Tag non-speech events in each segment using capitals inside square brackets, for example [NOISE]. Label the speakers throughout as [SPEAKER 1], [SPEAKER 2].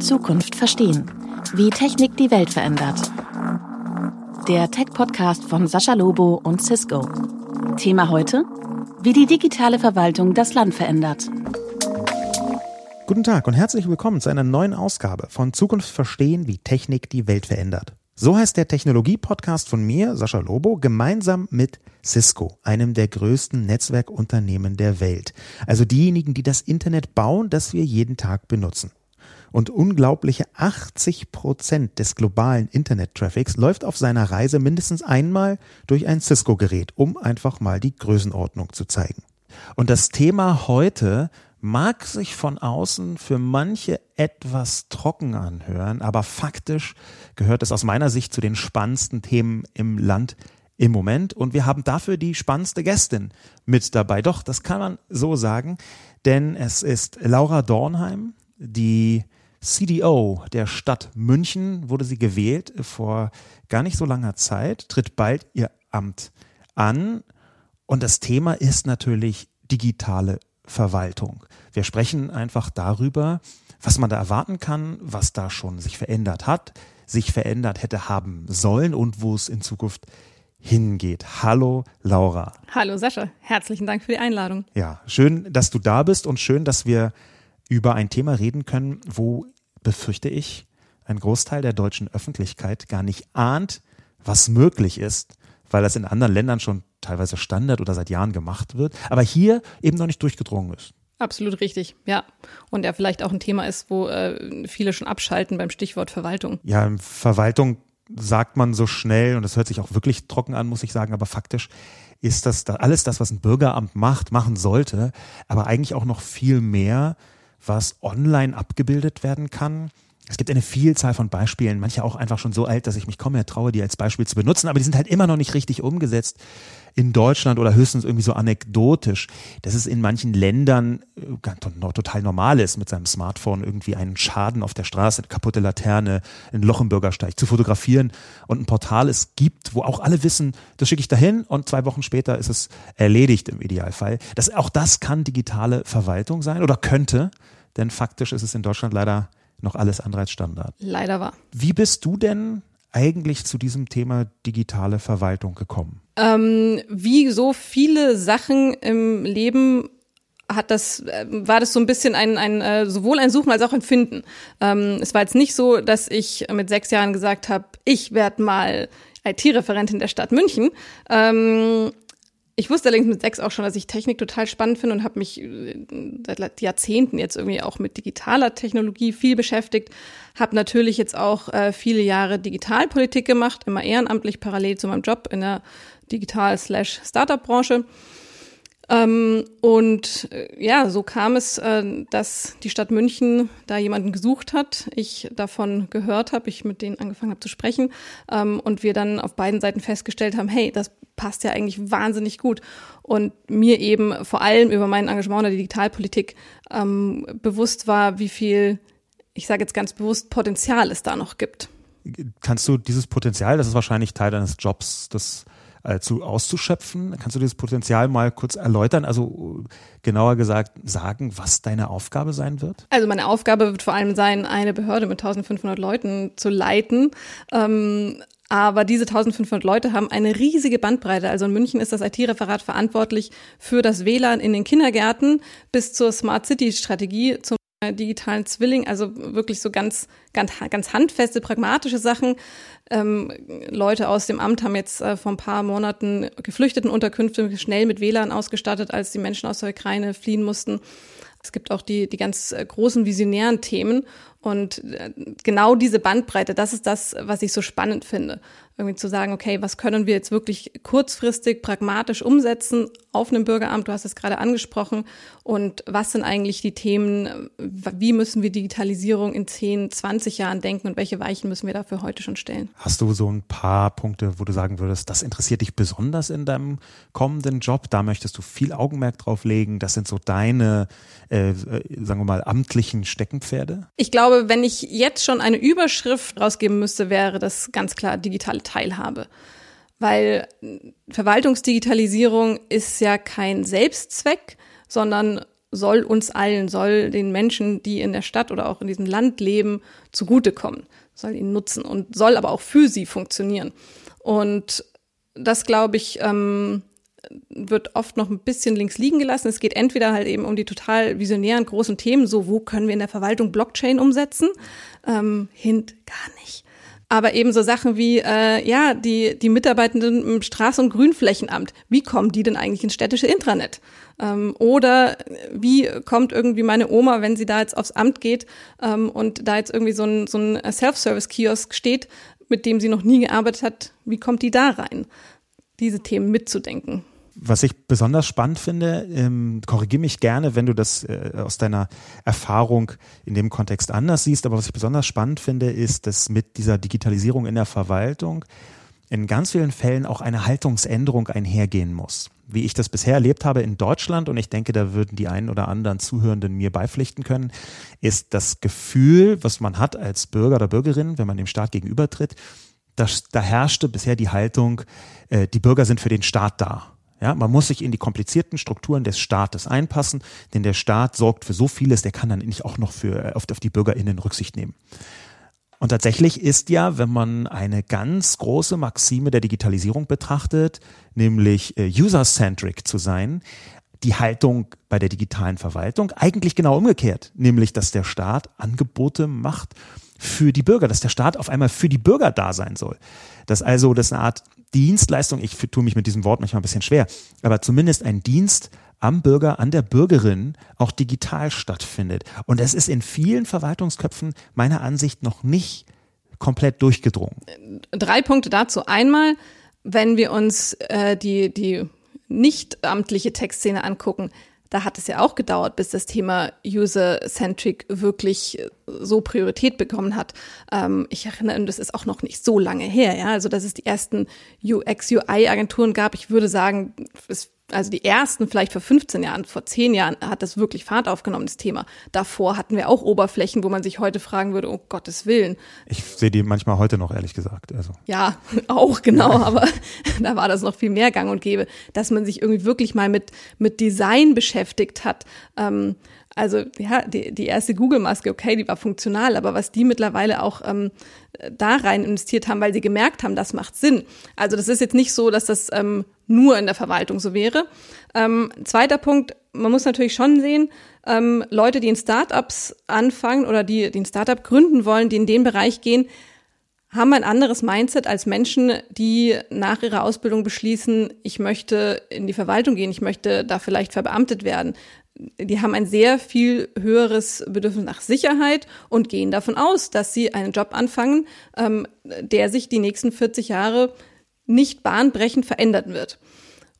[SPEAKER 1] Zukunft verstehen. Wie Technik die Welt verändert. Der Tech-Podcast von Sascha Lobo und Cisco. Thema heute? Wie die digitale Verwaltung das Land verändert.
[SPEAKER 2] Guten Tag und herzlich willkommen zu einer neuen Ausgabe von Zukunft verstehen, wie Technik die Welt verändert. So heißt der Technologie-Podcast von mir, Sascha Lobo, gemeinsam mit Cisco, einem der größten Netzwerkunternehmen der Welt. Also diejenigen, die das Internet bauen, das wir jeden Tag benutzen. Und unglaubliche 80 Prozent des globalen Internet-Traffics läuft auf seiner Reise mindestens einmal durch ein Cisco-Gerät, um einfach mal die Größenordnung zu zeigen. Und das Thema heute mag sich von außen für manche etwas trocken anhören, aber faktisch gehört es aus meiner Sicht zu den spannendsten Themen im Land im Moment und wir haben dafür die spannendste Gästin mit dabei. Doch, das kann man so sagen, denn es ist Laura Dornheim, die CDO der Stadt München, wurde sie gewählt vor gar nicht so langer Zeit, tritt bald ihr Amt an und das Thema ist natürlich digitale Verwaltung. Wir sprechen einfach darüber, was man da erwarten kann, was da schon sich verändert hat, sich verändert hätte haben sollen und wo es in Zukunft hingeht. Hallo Laura.
[SPEAKER 3] Hallo Sascha, herzlichen Dank für die Einladung.
[SPEAKER 2] Ja, schön, dass du da bist und schön, dass wir über ein Thema reden können, wo, befürchte ich, ein Großteil der deutschen Öffentlichkeit gar nicht ahnt, was möglich ist, weil das in anderen Ländern schon teilweise Standard oder seit Jahren gemacht wird, aber hier eben noch nicht durchgedrungen ist.
[SPEAKER 3] Absolut richtig, ja. Und ja, vielleicht auch ein Thema ist, wo äh, viele schon abschalten beim Stichwort Verwaltung.
[SPEAKER 2] Ja, Verwaltung sagt man so schnell und das hört sich auch wirklich trocken an, muss ich sagen, aber faktisch ist das da alles das, was ein Bürgeramt macht, machen sollte, aber eigentlich auch noch viel mehr, was online abgebildet werden kann es gibt eine Vielzahl von Beispielen, manche auch einfach schon so alt, dass ich mich kaum mehr traue, die als Beispiel zu benutzen, aber die sind halt immer noch nicht richtig umgesetzt in Deutschland oder höchstens irgendwie so anekdotisch, dass es in manchen Ländern äh, total normal ist, mit seinem Smartphone irgendwie einen Schaden auf der Straße, eine kaputte Laterne, ein Loch im Bürgersteig zu fotografieren und ein Portal es gibt, wo auch alle wissen, das schicke ich dahin und zwei Wochen später ist es erledigt im Idealfall. Das, auch das kann digitale Verwaltung sein oder könnte, denn faktisch ist es in Deutschland leider noch alles andere als Standard.
[SPEAKER 3] Leider war.
[SPEAKER 2] Wie bist du denn eigentlich zu diesem Thema digitale Verwaltung gekommen?
[SPEAKER 3] Ähm, wie so viele Sachen im Leben hat das, äh, war das so ein bisschen ein, ein äh, sowohl ein Suchen als auch ein Finden. Ähm, es war jetzt nicht so, dass ich mit sechs Jahren gesagt habe, ich werde mal IT-Referentin der Stadt München. Ähm, ich wusste allerdings mit sechs auch schon, dass ich Technik total spannend finde und habe mich äh, seit Jahrzehnten jetzt irgendwie auch mit digitaler Technologie viel beschäftigt. Habe natürlich jetzt auch äh, viele Digitalpolitik gemacht, immer ehrenamtlich parallel zu meinem Job in der Digital-Startup-Branche. Ähm, und äh, ja, so kam es, äh, dass die Stadt München da jemanden gesucht hat, ich davon gehört habe, ich mit denen angefangen habe zu sprechen ähm, und wir dann auf beiden Seiten festgestellt haben, hey, das passt ja eigentlich wahnsinnig gut. Und mir eben vor allem über mein Engagement in der Digitalpolitik ähm, bewusst war, wie viel, ich sage jetzt ganz bewusst, Potenzial es da noch gibt.
[SPEAKER 2] Kannst du dieses Potenzial, das ist wahrscheinlich Teil deines Jobs, das äh, zu auszuschöpfen. Kannst du dieses Potenzial mal kurz erläutern? Also genauer gesagt sagen, was deine Aufgabe sein wird?
[SPEAKER 3] Also meine Aufgabe wird vor allem sein, eine Behörde mit 1500 Leuten zu leiten. Ähm, aber diese 1500 Leute haben eine riesige Bandbreite. Also in München ist das IT-Referat verantwortlich für das WLAN in den Kindergärten bis zur Smart City Strategie, zum digitalen Zwilling, also wirklich so ganz, ganz, ganz handfeste, pragmatische Sachen. Ähm, Leute aus dem Amt haben jetzt äh, vor ein paar Monaten Geflüchtetenunterkünfte schnell mit WLAN ausgestattet, als die Menschen aus der Ukraine fliehen mussten. Es gibt auch die, die ganz äh, großen visionären Themen. Und äh, genau diese Bandbreite, das ist das, was ich so spannend finde irgendwie zu sagen, okay, was können wir jetzt wirklich kurzfristig, pragmatisch umsetzen auf einem Bürgeramt? Du hast es gerade angesprochen. Und was sind eigentlich die Themen? Wie müssen wir Digitalisierung in 10, 20 Jahren denken und welche Weichen müssen wir dafür heute schon stellen?
[SPEAKER 2] Hast du so ein paar Punkte, wo du sagen würdest, das interessiert dich besonders in deinem kommenden Job? Da möchtest du viel Augenmerk drauf legen. Das sind so deine, äh, sagen wir mal, amtlichen Steckenpferde?
[SPEAKER 3] Ich glaube, wenn ich jetzt schon eine Überschrift rausgeben müsste, wäre das ganz klar digitale Teilhabe. Weil Verwaltungsdigitalisierung ist ja kein Selbstzweck, sondern soll uns allen, soll den Menschen, die in der Stadt oder auch in diesem Land leben, zugutekommen, soll ihnen nutzen und soll aber auch für sie funktionieren. Und das, glaube ich, ähm, wird oft noch ein bisschen links liegen gelassen. Es geht entweder halt eben um die total visionären großen Themen, so wo können wir in der Verwaltung Blockchain umsetzen? Ähm, hint gar nicht. Aber eben so Sachen wie, äh, ja, die, die Mitarbeitenden im Straßen- und Grünflächenamt, wie kommen die denn eigentlich ins städtische Intranet? Ähm, oder wie kommt irgendwie meine Oma, wenn sie da jetzt aufs Amt geht ähm, und da jetzt irgendwie so ein, so ein Self-Service-Kiosk steht, mit dem sie noch nie gearbeitet hat, wie kommt die da rein? Diese Themen mitzudenken.
[SPEAKER 2] Was ich besonders spannend finde, ähm, korrigiere mich gerne, wenn du das äh, aus deiner Erfahrung in dem Kontext anders siehst, aber was ich besonders spannend finde, ist, dass mit dieser Digitalisierung in der Verwaltung in ganz vielen Fällen auch eine Haltungsänderung einhergehen muss. Wie ich das bisher erlebt habe in Deutschland, und ich denke, da würden die einen oder anderen Zuhörenden mir beipflichten können, ist das Gefühl, was man hat als Bürger oder Bürgerin, wenn man dem Staat gegenübertritt, dass, da herrschte bisher die Haltung, äh, die Bürger sind für den Staat da. Ja, man muss sich in die komplizierten Strukturen des Staates einpassen, denn der Staat sorgt für so vieles, der kann dann nicht auch noch für, auf, auf die BürgerInnen Rücksicht nehmen. Und tatsächlich ist ja, wenn man eine ganz große Maxime der Digitalisierung betrachtet, nämlich äh, user-centric zu sein, die Haltung bei der digitalen Verwaltung eigentlich genau umgekehrt, nämlich dass der Staat Angebote macht für die Bürger, dass der Staat auf einmal für die Bürger da sein soll. Dass also das eine Art Dienstleistung, ich tue mich mit diesem Wort manchmal ein bisschen schwer, aber zumindest ein Dienst am Bürger, an der Bürgerin auch digital stattfindet. Und es ist in vielen Verwaltungsköpfen meiner Ansicht noch nicht komplett durchgedrungen.
[SPEAKER 3] Drei Punkte dazu. Einmal, wenn wir uns äh, die, die nicht amtliche Textszene angucken, da hat es ja auch gedauert, bis das Thema User-Centric wirklich so Priorität bekommen hat. Ähm, ich erinnere, das ist auch noch nicht so lange her, ja. Also, dass es die ersten UX-UI-Agenturen gab. Ich würde sagen, es also die ersten vielleicht vor 15 Jahren, vor 10 Jahren hat das wirklich Fahrt aufgenommen, das Thema. Davor hatten wir auch Oberflächen, wo man sich heute fragen würde, oh Gottes Willen.
[SPEAKER 2] Ich sehe die manchmal heute noch, ehrlich gesagt. Also.
[SPEAKER 3] Ja, [LAUGHS] auch genau, aber [LAUGHS] da war das noch viel mehr gang und gäbe, dass man sich irgendwie wirklich mal mit, mit Design beschäftigt hat. Ähm, also ja, die, die erste Google-Maske, okay, die war funktional, aber was die mittlerweile auch ähm, da rein investiert haben, weil sie gemerkt haben, das macht Sinn. Also das ist jetzt nicht so, dass das ähm, nur in der Verwaltung so wäre. Ähm, zweiter Punkt, man muss natürlich schon sehen, ähm, Leute, die in Startups anfangen oder die, die ein Startup gründen wollen, die in den Bereich gehen, haben ein anderes Mindset als Menschen, die nach ihrer Ausbildung beschließen, ich möchte in die Verwaltung gehen, ich möchte da vielleicht verbeamtet werden die haben ein sehr viel höheres Bedürfnis nach Sicherheit und gehen davon aus, dass sie einen Job anfangen, ähm, der sich die nächsten 40 Jahre nicht bahnbrechend verändern wird.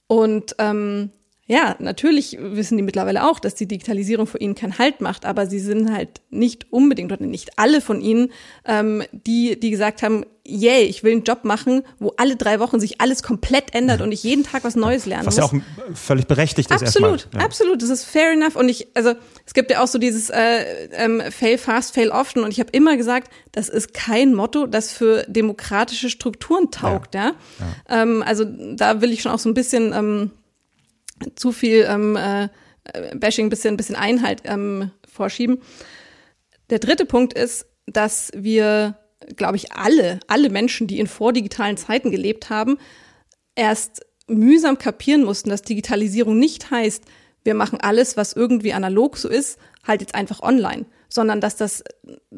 [SPEAKER 3] Und ähm, ja, natürlich wissen die mittlerweile auch, dass die Digitalisierung für ihnen keinen Halt macht, aber sie sind halt nicht unbedingt oder nicht alle von ihnen, ähm, die, die gesagt haben, yay, ich will einen Job machen, wo alle drei Wochen sich alles komplett ändert und ich jeden Tag was Neues lernen
[SPEAKER 2] was
[SPEAKER 3] muss.
[SPEAKER 2] Was ja auch völlig berechtigt ist.
[SPEAKER 3] Absolut, ja. absolut, das ist fair enough und ich, also es gibt ja auch so dieses äh, ähm, Fail fast, fail often und ich habe immer gesagt, das ist kein Motto, das für demokratische Strukturen taugt, ja. ja? ja. Ähm, also da will ich schon auch so ein bisschen ähm, zu viel ähm, äh, Bashing, bisschen, bisschen Einhalt ähm, vorschieben. Der dritte Punkt ist, dass wir, glaube ich, alle, alle Menschen, die in vordigitalen Zeiten gelebt haben, erst mühsam kapieren mussten, dass Digitalisierung nicht heißt, wir machen alles, was irgendwie analog so ist, halt jetzt einfach online, sondern dass das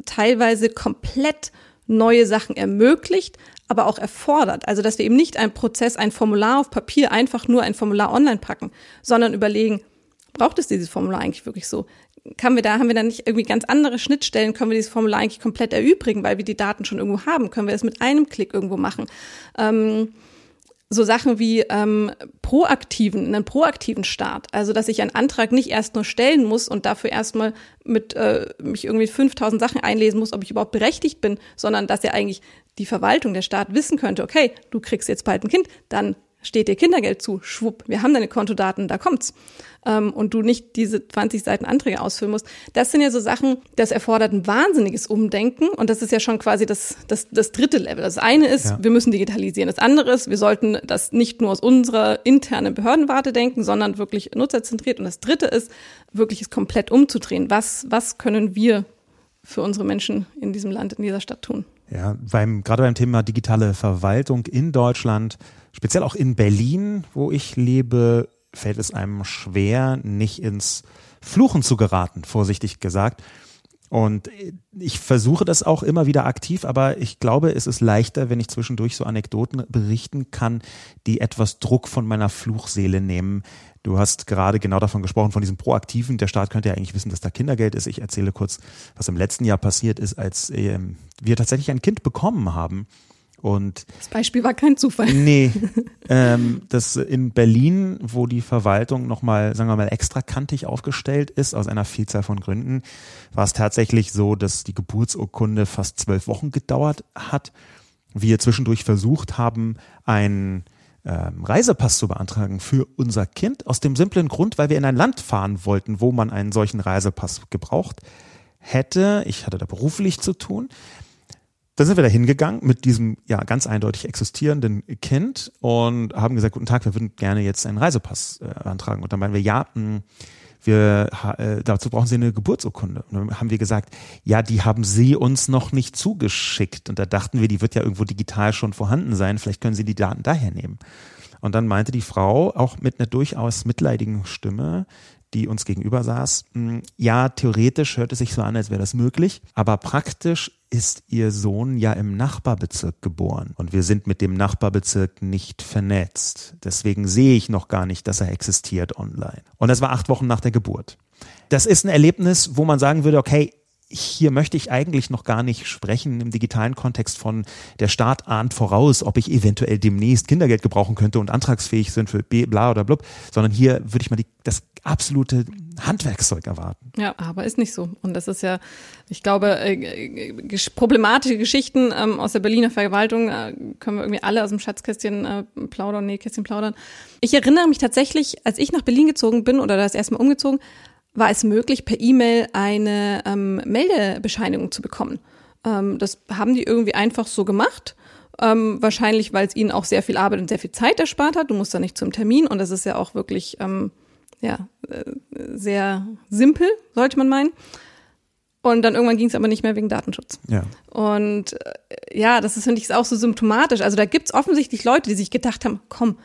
[SPEAKER 3] teilweise komplett neue Sachen ermöglicht, aber auch erfordert. Also, dass wir eben nicht ein Prozess, ein Formular auf Papier einfach nur ein Formular online packen, sondern überlegen, braucht es dieses Formular eigentlich wirklich so? Kann wir da, haben wir da nicht irgendwie ganz andere Schnittstellen? Können wir dieses Formular eigentlich komplett erübrigen, weil wir die Daten schon irgendwo haben? Können wir das mit einem Klick irgendwo machen? Ähm, so Sachen wie ähm, proaktiven, einen proaktiven Start. Also, dass ich einen Antrag nicht erst nur stellen muss und dafür erstmal mit äh, mich irgendwie 5000 Sachen einlesen muss, ob ich überhaupt berechtigt bin, sondern dass ja eigentlich die Verwaltung, der Staat wissen könnte, okay, du kriegst jetzt bald ein Kind, dann steht dir Kindergeld zu, schwupp, wir haben deine Kontodaten, da kommt's. Ähm, und du nicht diese 20 Seiten Anträge ausfüllen musst. Das sind ja so Sachen, das erfordert ein wahnsinniges Umdenken und das ist ja schon quasi das, das, das dritte Level. Das eine ist, ja. wir müssen digitalisieren. Das andere ist, wir sollten das nicht nur aus unserer internen Behördenwarte denken, sondern wirklich nutzerzentriert. Und das dritte ist, wirklich es komplett umzudrehen. Was, was können wir für unsere Menschen in diesem Land, in dieser Stadt tun?
[SPEAKER 2] Ja, beim, gerade beim Thema digitale Verwaltung in Deutschland, speziell auch in Berlin, wo ich lebe, fällt es einem schwer, nicht ins Fluchen zu geraten, vorsichtig gesagt. Und ich versuche das auch immer wieder aktiv, aber ich glaube, es ist leichter, wenn ich zwischendurch so Anekdoten berichten kann, die etwas Druck von meiner Fluchseele nehmen. Du hast gerade genau davon gesprochen, von diesem Proaktiven. Der Staat könnte ja eigentlich wissen, dass da Kindergeld ist. Ich erzähle kurz, was im letzten Jahr passiert ist, als ähm, wir tatsächlich ein Kind bekommen haben. Und
[SPEAKER 3] das Beispiel war kein Zufall.
[SPEAKER 2] Nee, [LAUGHS] ähm, das in Berlin, wo die Verwaltung nochmal, sagen wir mal, extra kantig aufgestellt ist, aus einer Vielzahl von Gründen, war es tatsächlich so, dass die Geburtsurkunde fast zwölf Wochen gedauert hat. Wir zwischendurch versucht haben, einen ähm, Reisepass zu beantragen für unser Kind, aus dem simplen Grund, weil wir in ein Land fahren wollten, wo man einen solchen Reisepass gebraucht hätte. Ich hatte da beruflich zu tun. Dann sind wir da hingegangen mit diesem ja ganz eindeutig existierenden Kind und haben gesagt, guten Tag, wir würden gerne jetzt einen Reisepass äh. Und dann meinen wir, ja, mh, wir, äh, dazu brauchen Sie eine Geburtsurkunde. Und dann haben wir gesagt, ja, die haben Sie uns noch nicht zugeschickt. Und da dachten wir, die wird ja irgendwo digital schon vorhanden sein. Vielleicht können Sie die Daten daher nehmen. Und dann meinte die Frau auch mit einer durchaus mitleidigen Stimme, die uns gegenüber saß, hm, ja, theoretisch hört es sich so an, als wäre das möglich, aber praktisch ist ihr Sohn ja im Nachbarbezirk geboren und wir sind mit dem Nachbarbezirk nicht vernetzt. Deswegen sehe ich noch gar nicht, dass er existiert online. Und das war acht Wochen nach der Geburt. Das ist ein Erlebnis, wo man sagen würde, okay, hier möchte ich eigentlich noch gar nicht sprechen im digitalen Kontext von der Staat ahnt voraus, ob ich eventuell demnächst Kindergeld gebrauchen könnte und antragsfähig sind für B, bla oder blub, sondern hier würde ich mal die, das absolute Handwerkszeug erwarten.
[SPEAKER 3] Ja, aber ist nicht so. Und das ist ja, ich glaube, äh, problematische Geschichten ähm, aus der Berliner Verwaltung äh, können wir irgendwie alle aus dem Schatzkästchen äh, plaudern, nee, Kästchen plaudern. Ich erinnere mich tatsächlich, als ich nach Berlin gezogen bin oder das erstmal umgezogen, war es möglich, per E-Mail eine ähm, Meldebescheinigung zu bekommen. Ähm, das haben die irgendwie einfach so gemacht. Ähm, wahrscheinlich, weil es ihnen auch sehr viel Arbeit und sehr viel Zeit erspart hat. Du musst da nicht zum Termin und das ist ja auch wirklich ähm, ja, äh, sehr simpel, sollte man meinen. Und dann irgendwann ging es aber nicht mehr wegen Datenschutz.
[SPEAKER 2] Ja.
[SPEAKER 3] Und äh, ja, das ist, finde ich, auch so symptomatisch. Also da gibt es offensichtlich Leute, die sich gedacht haben, komm,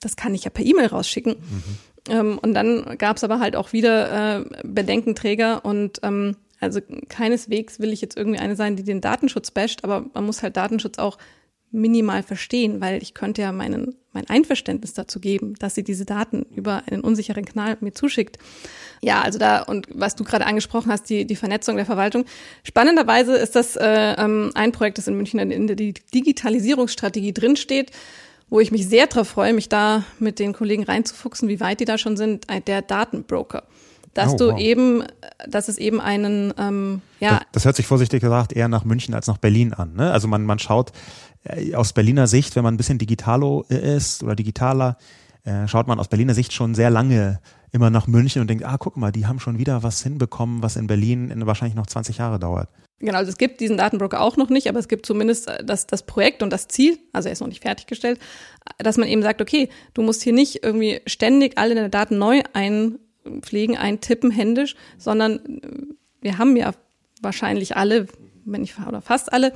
[SPEAKER 3] das kann ich ja per E-Mail rausschicken. Mhm. Ähm, und dann gab es aber halt auch wieder äh, Bedenkenträger und ähm, also keineswegs will ich jetzt irgendwie eine sein, die den Datenschutz basht, aber man muss halt Datenschutz auch minimal verstehen, weil ich könnte ja meinen, mein Einverständnis dazu geben, dass sie diese Daten über einen unsicheren Kanal mir zuschickt. Ja, also da, und was du gerade angesprochen hast, die, die Vernetzung der Verwaltung. Spannenderweise ist das äh, ähm, ein Projekt, das in München in der Digitalisierungsstrategie drinsteht wo ich mich sehr darauf freue, mich da mit den Kollegen reinzufuchsen, wie weit die da schon sind, der Datenbroker. Dass oh, du wow. eben, dass es eben einen, ähm, ja.
[SPEAKER 2] Das, das, hört sich vorsichtig gesagt eher nach München als nach Berlin an. Ne? Also man, man schaut äh, aus Berliner Sicht, wenn man ein bisschen digitalo ist oder digitaler, äh, schaut man aus Berliner Sicht schon sehr lange immer nach München und denkt, ah, guck mal, die haben schon wieder was hinbekommen, was in Berlin in wahrscheinlich noch 20 Jahre dauert.
[SPEAKER 3] Genau, also es gibt diesen Datenbroker auch noch nicht, aber es gibt zumindest äh, das, das Projekt und das Ziel, also er ist noch nicht fertiggestellt, dass man eben sagt, okay, du musst hier nicht irgendwie ständig alle deine Daten neu einpflegen, eintippen händisch, sondern wir haben ja wahrscheinlich alle, wenn nicht oder fast alle,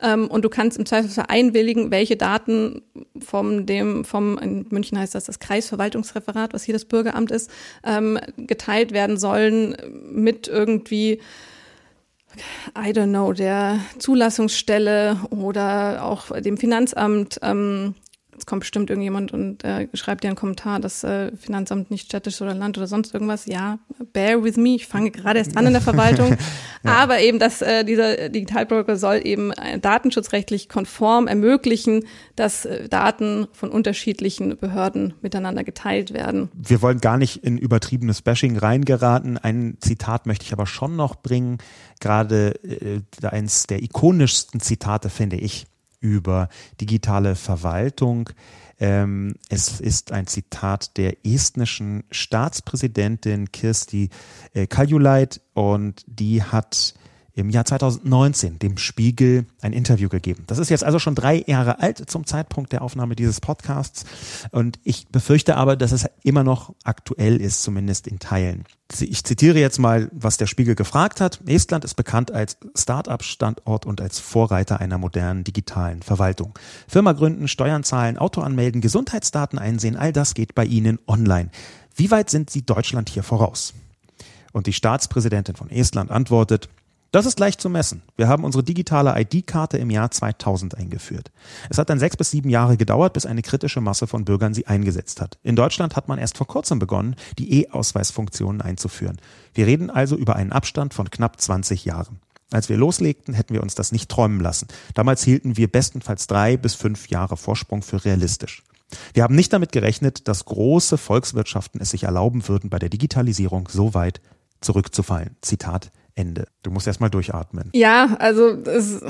[SPEAKER 3] ähm, und du kannst im Zweifelsfall einwilligen, welche Daten vom dem, vom, in München heißt das das Kreisverwaltungsreferat, was hier das Bürgeramt ist, ähm, geteilt werden sollen mit irgendwie I don't know, der Zulassungsstelle oder auch dem Finanzamt. Ähm, Jetzt kommt bestimmt irgendjemand und äh, schreibt dir einen Kommentar, dass äh, Finanzamt nicht städtisch oder Land oder sonst irgendwas. Ja, bear with me. Ich fange gerade erst an in der Verwaltung. [LAUGHS] ja. Aber eben, dass äh, dieser Digitalbroker soll eben äh, datenschutzrechtlich konform ermöglichen, dass äh, Daten von unterschiedlichen Behörden miteinander geteilt werden.
[SPEAKER 2] Wir wollen gar nicht in übertriebenes Bashing reingeraten. Ein Zitat möchte ich aber schon noch bringen. Gerade äh, eins der ikonischsten Zitate finde ich über digitale Verwaltung. Ähm, es ist ein Zitat der estnischen Staatspräsidentin Kirsti äh, Kaljulaid und die hat im Jahr 2019 dem Spiegel ein Interview gegeben. Das ist jetzt also schon drei Jahre alt zum Zeitpunkt der Aufnahme dieses Podcasts. Und ich befürchte aber, dass es immer noch aktuell ist, zumindest in Teilen. Ich zitiere jetzt mal, was der Spiegel gefragt hat. Estland ist bekannt als Start-up-Standort und als Vorreiter einer modernen digitalen Verwaltung. Firma gründen, Steuern zahlen, Auto anmelden, Gesundheitsdaten einsehen, all das geht bei Ihnen online. Wie weit sind Sie Deutschland hier voraus? Und die Staatspräsidentin von Estland antwortet, das ist leicht zu messen. Wir haben unsere digitale ID-Karte im Jahr 2000 eingeführt. Es hat dann sechs bis sieben Jahre gedauert, bis eine kritische Masse von Bürgern sie eingesetzt hat. In Deutschland hat man erst vor kurzem begonnen, die E-Ausweisfunktionen einzuführen. Wir reden also über einen Abstand von knapp 20 Jahren. Als wir loslegten, hätten wir uns das nicht träumen lassen. Damals hielten wir bestenfalls drei bis fünf Jahre Vorsprung für realistisch. Wir haben nicht damit gerechnet, dass große Volkswirtschaften es sich erlauben würden, bei der Digitalisierung so weit zurückzufallen. Zitat Ende. Du musst erst mal durchatmen.
[SPEAKER 3] Ja, also es,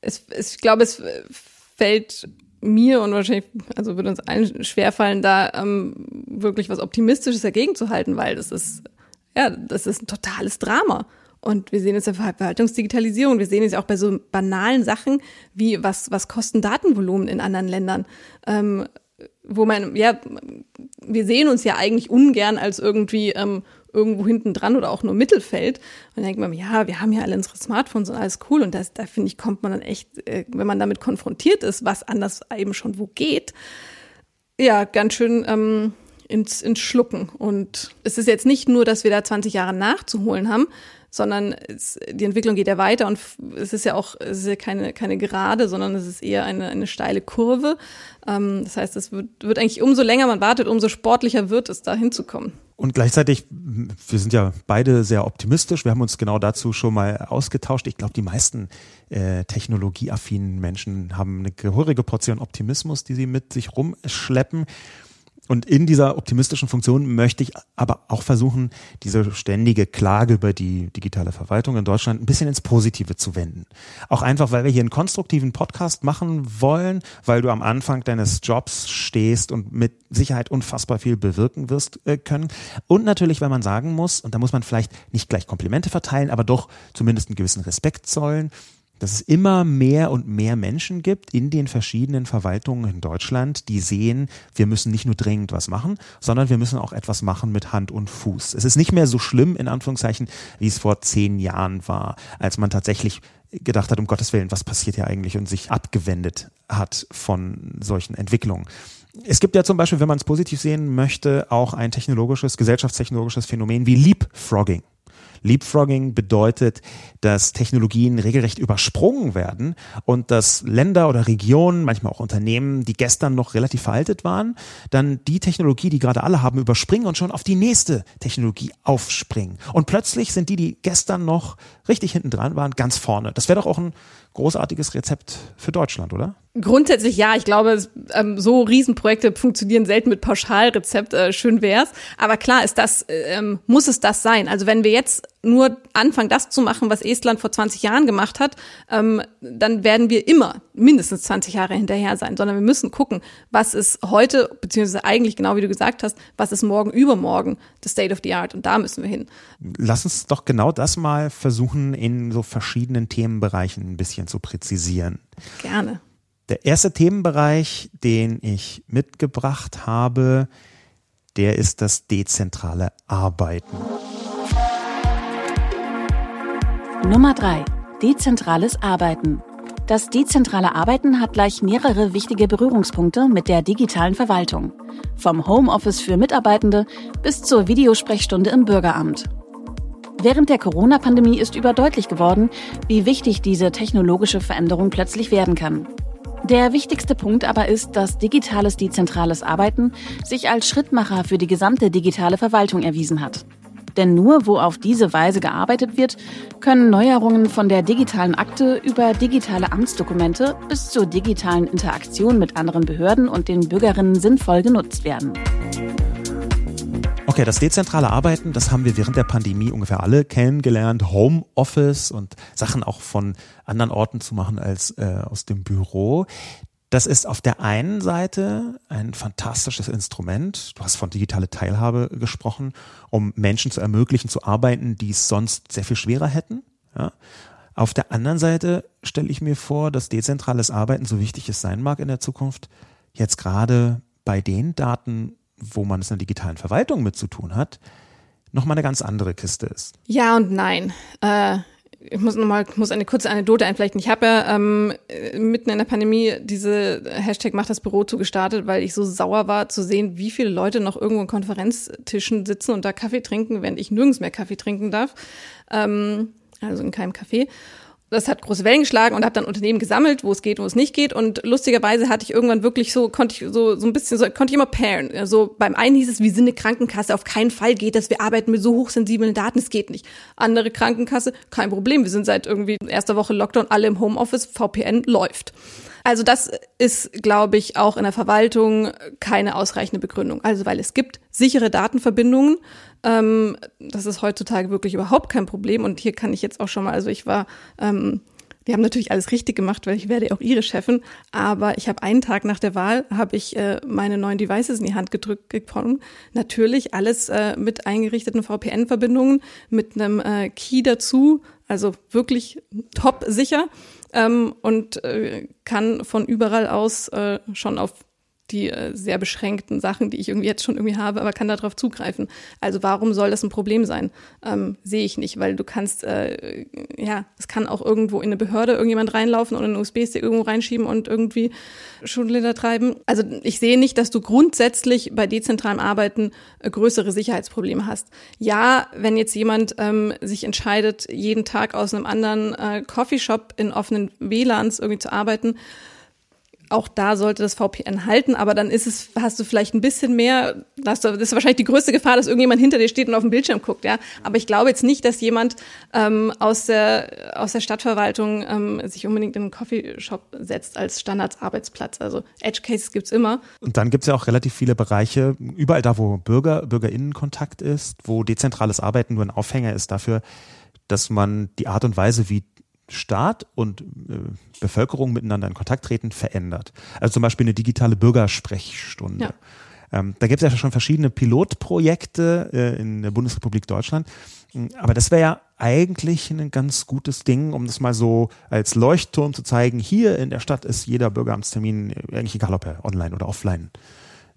[SPEAKER 3] es, es, ich glaube, es fällt mir und wahrscheinlich, also wird uns allen schwerfallen, da ähm, wirklich was Optimistisches dagegen zu halten, weil das ist, ja, das ist ein totales Drama. Und wir sehen es in der Verwaltungsdigitalisierung, wir sehen es auch bei so banalen Sachen wie, was, was kosten Datenvolumen in anderen Ländern. Ähm, wo man, ja, wir sehen uns ja eigentlich ungern als irgendwie ähm, irgendwo hinten dran oder auch nur Mittelfeld. Und dann denkt man, ja, wir haben ja alle unsere Smartphones und alles cool. Und das, da finde ich, kommt man dann echt, äh, wenn man damit konfrontiert ist, was anders eben schon wo geht, ja, ganz schön ähm, ins, ins Schlucken. Und es ist jetzt nicht nur, dass wir da 20 Jahre nachzuholen haben, sondern es, die Entwicklung geht ja weiter und es ist ja auch es ist ja keine, keine gerade, sondern es ist eher eine, eine steile Kurve. Ähm, das heißt, es wird, wird eigentlich umso länger man wartet, umso sportlicher wird es, da hinzukommen.
[SPEAKER 2] Und gleichzeitig, wir sind ja beide sehr optimistisch. Wir haben uns genau dazu schon mal ausgetauscht. Ich glaube, die meisten äh, technologieaffinen Menschen haben eine gehörige Portion Optimismus, die sie mit sich rumschleppen. Und in dieser optimistischen Funktion möchte ich aber auch versuchen, diese ständige Klage über die digitale Verwaltung in Deutschland ein bisschen ins Positive zu wenden. Auch einfach, weil wir hier einen konstruktiven Podcast machen wollen, weil du am Anfang deines Jobs stehst und mit Sicherheit unfassbar viel bewirken wirst äh, können. Und natürlich, weil man sagen muss, und da muss man vielleicht nicht gleich Komplimente verteilen, aber doch zumindest einen gewissen Respekt zollen, dass es immer mehr und mehr Menschen gibt in den verschiedenen Verwaltungen in Deutschland, die sehen, wir müssen nicht nur dringend was machen, sondern wir müssen auch etwas machen mit Hand und Fuß. Es ist nicht mehr so schlimm, in Anführungszeichen, wie es vor zehn Jahren war, als man tatsächlich gedacht hat, um Gottes Willen, was passiert hier eigentlich und sich abgewendet hat von solchen Entwicklungen. Es gibt ja zum Beispiel, wenn man es positiv sehen möchte, auch ein technologisches, gesellschaftstechnologisches Phänomen wie Leapfrogging. Leapfrogging bedeutet, dass Technologien regelrecht übersprungen werden und dass Länder oder Regionen, manchmal auch Unternehmen, die gestern noch relativ veraltet waren, dann die Technologie, die gerade alle haben, überspringen und schon auf die nächste Technologie aufspringen. Und plötzlich sind die, die gestern noch richtig hinten dran waren, ganz vorne. Das wäre doch auch ein großartiges Rezept für Deutschland, oder?
[SPEAKER 3] Grundsätzlich ja, ich glaube, ähm, so Riesenprojekte funktionieren selten mit Pauschalrezept, äh, schön wär's. Aber klar ist das, äh, ähm, muss es das sein. Also wenn wir jetzt nur anfangen, das zu machen, was Estland vor 20 Jahren gemacht hat, ähm, dann werden wir immer mindestens 20 Jahre hinterher sein, sondern wir müssen gucken, was ist heute, beziehungsweise eigentlich genau wie du gesagt hast, was ist morgen übermorgen, the state of the art und da müssen wir hin.
[SPEAKER 2] Lass uns doch genau das mal versuchen, in so verschiedenen Themenbereichen ein bisschen zu präzisieren.
[SPEAKER 3] Gerne.
[SPEAKER 2] Der erste Themenbereich, den ich mitgebracht habe, der ist das dezentrale Arbeiten.
[SPEAKER 1] Nummer drei: Dezentrales Arbeiten. Das dezentrale Arbeiten hat gleich mehrere wichtige Berührungspunkte mit der digitalen Verwaltung. Vom Homeoffice für Mitarbeitende bis zur Videosprechstunde im Bürgeramt. Während der Corona-Pandemie ist überdeutlich geworden, wie wichtig diese technologische Veränderung plötzlich werden kann. Der wichtigste Punkt aber ist, dass digitales dezentrales Arbeiten sich als Schrittmacher für die gesamte digitale Verwaltung erwiesen hat. Denn nur wo auf diese Weise gearbeitet wird, können Neuerungen von der digitalen Akte über digitale Amtsdokumente bis zur digitalen Interaktion mit anderen Behörden und den Bürgerinnen sinnvoll genutzt werden.
[SPEAKER 2] Okay, das dezentrale Arbeiten, das haben wir während der Pandemie ungefähr alle kennengelernt. Homeoffice und Sachen auch von anderen Orten zu machen als äh, aus dem Büro. Das ist auf der einen Seite ein fantastisches Instrument. Du hast von digitale Teilhabe gesprochen, um Menschen zu ermöglichen, zu arbeiten, die es sonst sehr viel schwerer hätten. Ja. Auf der anderen Seite stelle ich mir vor, dass dezentrales Arbeiten, so wichtig es sein mag in der Zukunft, jetzt gerade bei den Daten, wo man es in der digitalen Verwaltung mit zu tun hat, nochmal eine ganz andere Kiste ist.
[SPEAKER 3] Ja und nein. Äh, ich muss nochmal, muss eine kurze Anekdote einflechten. Ich habe ja ähm, mitten in der Pandemie diese Hashtag macht das Büro zugestartet, weil ich so sauer war zu sehen, wie viele Leute noch irgendwo in Konferenztischen sitzen und da Kaffee trinken, während ich nirgends mehr Kaffee trinken darf. Ähm, also in keinem Café das hat große Wellen geschlagen und habe dann Unternehmen gesammelt, wo es geht, wo es nicht geht. Und lustigerweise hatte ich irgendwann wirklich so, konnte ich so, so ein bisschen, so, konnte ich immer pairen. Also beim einen hieß es, wir sind eine Krankenkasse, auf keinen Fall geht das, wir arbeiten mit so hochsensiblen Daten, es geht nicht. Andere Krankenkasse, kein Problem, wir sind seit irgendwie erster Woche Lockdown, alle im Homeoffice, VPN läuft. Also das ist, glaube ich, auch in der Verwaltung keine ausreichende Begründung. Also weil es gibt sichere Datenverbindungen. Ähm, das ist heutzutage wirklich überhaupt kein Problem. Und hier kann ich jetzt auch schon mal, also ich war ähm, die haben natürlich alles richtig gemacht, weil ich werde auch ihre Chefin. Aber ich habe einen Tag nach der Wahl habe ich äh, meine neuen Devices in die Hand gedrückt bekommen. Natürlich alles äh, mit eingerichteten VPN-Verbindungen, mit einem äh, Key dazu, also wirklich top sicher ähm, und äh, kann von überall aus äh, schon auf die äh, sehr beschränkten Sachen, die ich irgendwie jetzt schon irgendwie habe, aber kann darauf zugreifen. Also warum soll das ein Problem sein? Ähm, Sehe ich nicht, weil du kannst, äh, ja, es kann auch irgendwo in eine Behörde irgendjemand reinlaufen und einen USB-Stick irgendwo reinschieben und irgendwie Schundlieder treiben. Also ich sehe nicht, dass du grundsätzlich bei dezentralem Arbeiten äh, größere Sicherheitsprobleme hast. Ja, wenn jetzt jemand ähm, sich entscheidet, jeden Tag aus einem anderen äh, Coffeeshop in offenen WLANs irgendwie zu arbeiten, auch da sollte das VPN halten, aber dann ist es, hast du vielleicht ein bisschen mehr, das ist wahrscheinlich die größte Gefahr, dass irgendjemand hinter dir steht und auf dem Bildschirm guckt, ja. Aber ich glaube jetzt nicht, dass jemand ähm, aus der aus der Stadtverwaltung ähm, sich unbedingt in einen Coffeeshop setzt als Standardsarbeitsplatz. Also Edge Cases gibt's immer.
[SPEAKER 2] Und dann gibt's ja auch relativ viele Bereiche, überall da, wo Bürger, BürgerInnenkontakt ist, wo dezentrales Arbeiten nur ein Aufhänger ist dafür, dass man die Art und Weise, wie Staat und äh, Bevölkerung miteinander in Kontakt treten, verändert. Also zum Beispiel eine digitale Bürgersprechstunde. Ja. Ähm, da gibt es ja schon verschiedene Pilotprojekte äh, in der Bundesrepublik Deutschland. Aber das wäre ja eigentlich ein ganz gutes Ding, um das mal so als Leuchtturm zu zeigen. Hier in der Stadt ist jeder Bürgeramtstermin, eigentlich egal ob er online oder offline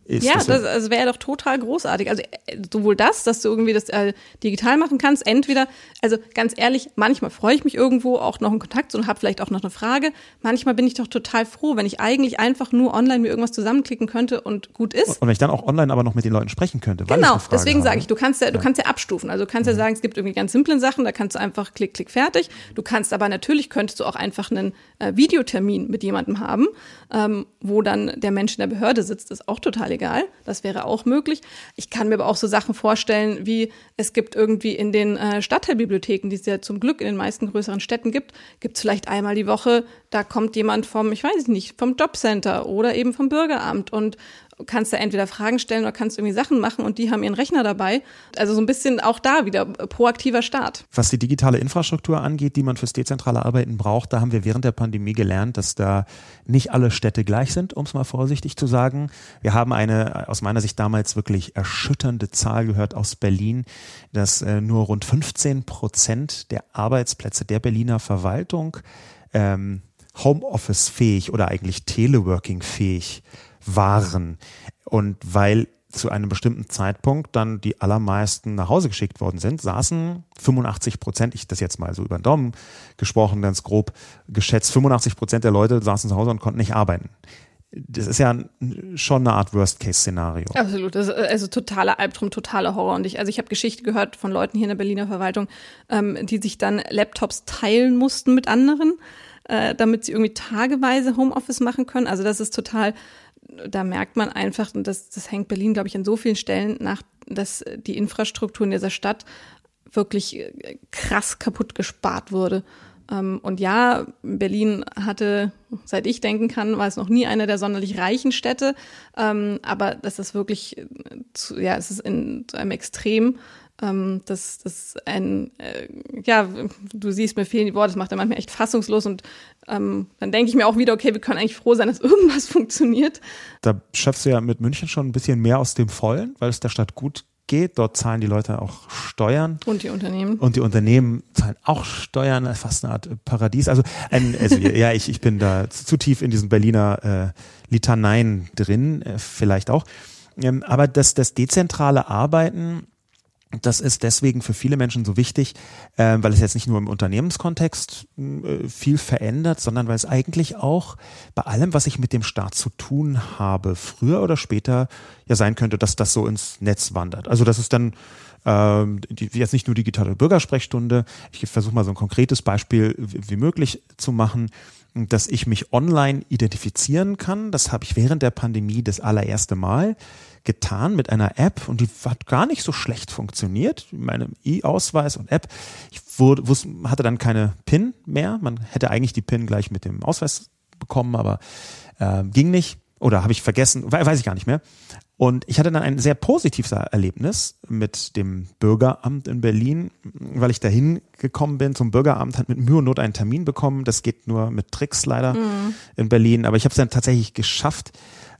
[SPEAKER 3] ist. Ja, das, das also wäre doch total großartig. Also äh, sowohl das, dass du irgendwie das äh, digital machen kannst, entweder, also ganz ehrlich, manchmal freue ich mich irgendwo auch noch einen Kontakt zu und habe vielleicht auch noch eine Frage. Manchmal bin ich doch total froh, wenn ich eigentlich einfach nur online mir irgendwas zusammenklicken könnte und gut ist.
[SPEAKER 2] Und wenn ich dann auch online aber noch mit den Leuten sprechen könnte.
[SPEAKER 3] genau, deswegen sage ich, du kannst ja, du kannst ja abstufen. Also du kannst ja mhm. sagen, es gibt irgendwie ganz simple Sachen, da kannst du einfach klick, klick, fertig. Du kannst aber natürlich könntest du auch einfach einen äh, Videotermin mit jemandem haben, ähm, wo dann der Mensch in der Behörde sitzt, ist auch total egal. Das wäre auch möglich. Ich kann mir aber auch so Sachen vorstellen, wie es gibt irgendwie in den äh, Stadtteilbibliotheken, die es ja zum Glück in den meisten größeren Städten gibt, gibt es vielleicht einmal die Woche, da kommt jemand vom, ich weiß nicht, vom Jobcenter oder eben vom Bürgeramt und kannst da entweder Fragen stellen oder kannst irgendwie Sachen machen und die haben ihren Rechner dabei. Also so ein bisschen auch da wieder proaktiver Start.
[SPEAKER 2] Was die digitale Infrastruktur angeht, die man fürs dezentrale Arbeiten braucht, da haben wir während der Pandemie gelernt, dass da nicht alle Städte gleich sind, um es mal vorsichtig zu sagen. Wir haben eine aus meiner Sicht damals wirklich erschütternde Zahl gehört aus Berlin, dass äh, nur rund 15 Prozent der Arbeitsplätze der Berliner Verwaltung ähm, Homeoffice-fähig oder eigentlich Teleworking-fähig waren. Und weil zu einem bestimmten Zeitpunkt dann die allermeisten nach Hause geschickt worden sind, saßen 85 Prozent, ich das jetzt mal so über den Daumen gesprochen, ganz grob geschätzt, 85 Prozent der Leute saßen zu Hause und konnten nicht arbeiten. Das ist ja schon eine Art Worst-Case-Szenario.
[SPEAKER 3] Absolut, also totaler Albtraum, totaler Horror. Und ich, also ich habe Geschichte gehört von Leuten hier in der Berliner Verwaltung, ähm, die sich dann Laptops teilen mussten mit anderen, äh, damit sie irgendwie tageweise Homeoffice machen können. Also das ist total da merkt man einfach, und das, das hängt Berlin, glaube ich, an so vielen Stellen nach, dass die Infrastruktur in dieser Stadt wirklich äh, krass kaputt gespart wurde. Ähm, und ja, Berlin hatte, seit ich denken kann, war es noch nie eine der sonderlich reichen Städte. Ähm, aber das ist wirklich, äh, ja, es ist in einem Extrem Ähm, das, das ein, äh, ja, du siehst, mir fehlen die Worte, das macht dann manchmal echt fassungslos und ähm, dann denke ich mir auch wieder, okay, wir können eigentlich froh sein, dass [LAUGHS] irgendwas funktioniert.
[SPEAKER 2] Da schaffst du ja mit München schon ein bisschen mehr aus dem Vollen, weil es der Stadt gut geht. Dort zahlen die Leute auch Steuern.
[SPEAKER 3] Und die Unternehmen.
[SPEAKER 2] Und die Unternehmen zahlen auch Steuern, fast eine Art Paradies. Also, ein, also [LAUGHS] ja, ich, ich bin da zu tief in diesen Berliner äh, Litaneien drin, äh, vielleicht auch. Ähm, aber das, das dezentrale Arbeiten das ist deswegen für viele Menschen so wichtig, äh, weil es jetzt nicht nur im Unternehmenskontext äh, viel verändert, sondern weil es eigentlich auch bei allem, was ich mit dem Staat zu tun habe, früher oder später ja sein könnte, dass das so ins Netz wandert. Also das ist dann ähm, die, jetzt nicht nur digitale Bürgersprechstunde. Ich versuche mal so ein konkretes Beispiel wie möglich zu machen dass ich mich online identifizieren kann. Das habe ich während der Pandemie das allererste Mal getan mit einer App und die hat gar nicht so schlecht funktioniert. Meine E-Ausweis und App. Ich wurde, wusste, hatte dann keine PIN mehr. Man hätte eigentlich die PIN gleich mit dem Ausweis bekommen, aber äh, ging nicht. Oder habe ich vergessen, weiß ich gar nicht mehr. Und ich hatte dann ein sehr positives Erlebnis mit dem Bürgeramt in Berlin, weil ich dahin gekommen bin zum Bürgeramt, hat mit Mühe und Not einen Termin bekommen. Das geht nur mit Tricks leider mhm. in Berlin, aber ich habe es dann tatsächlich geschafft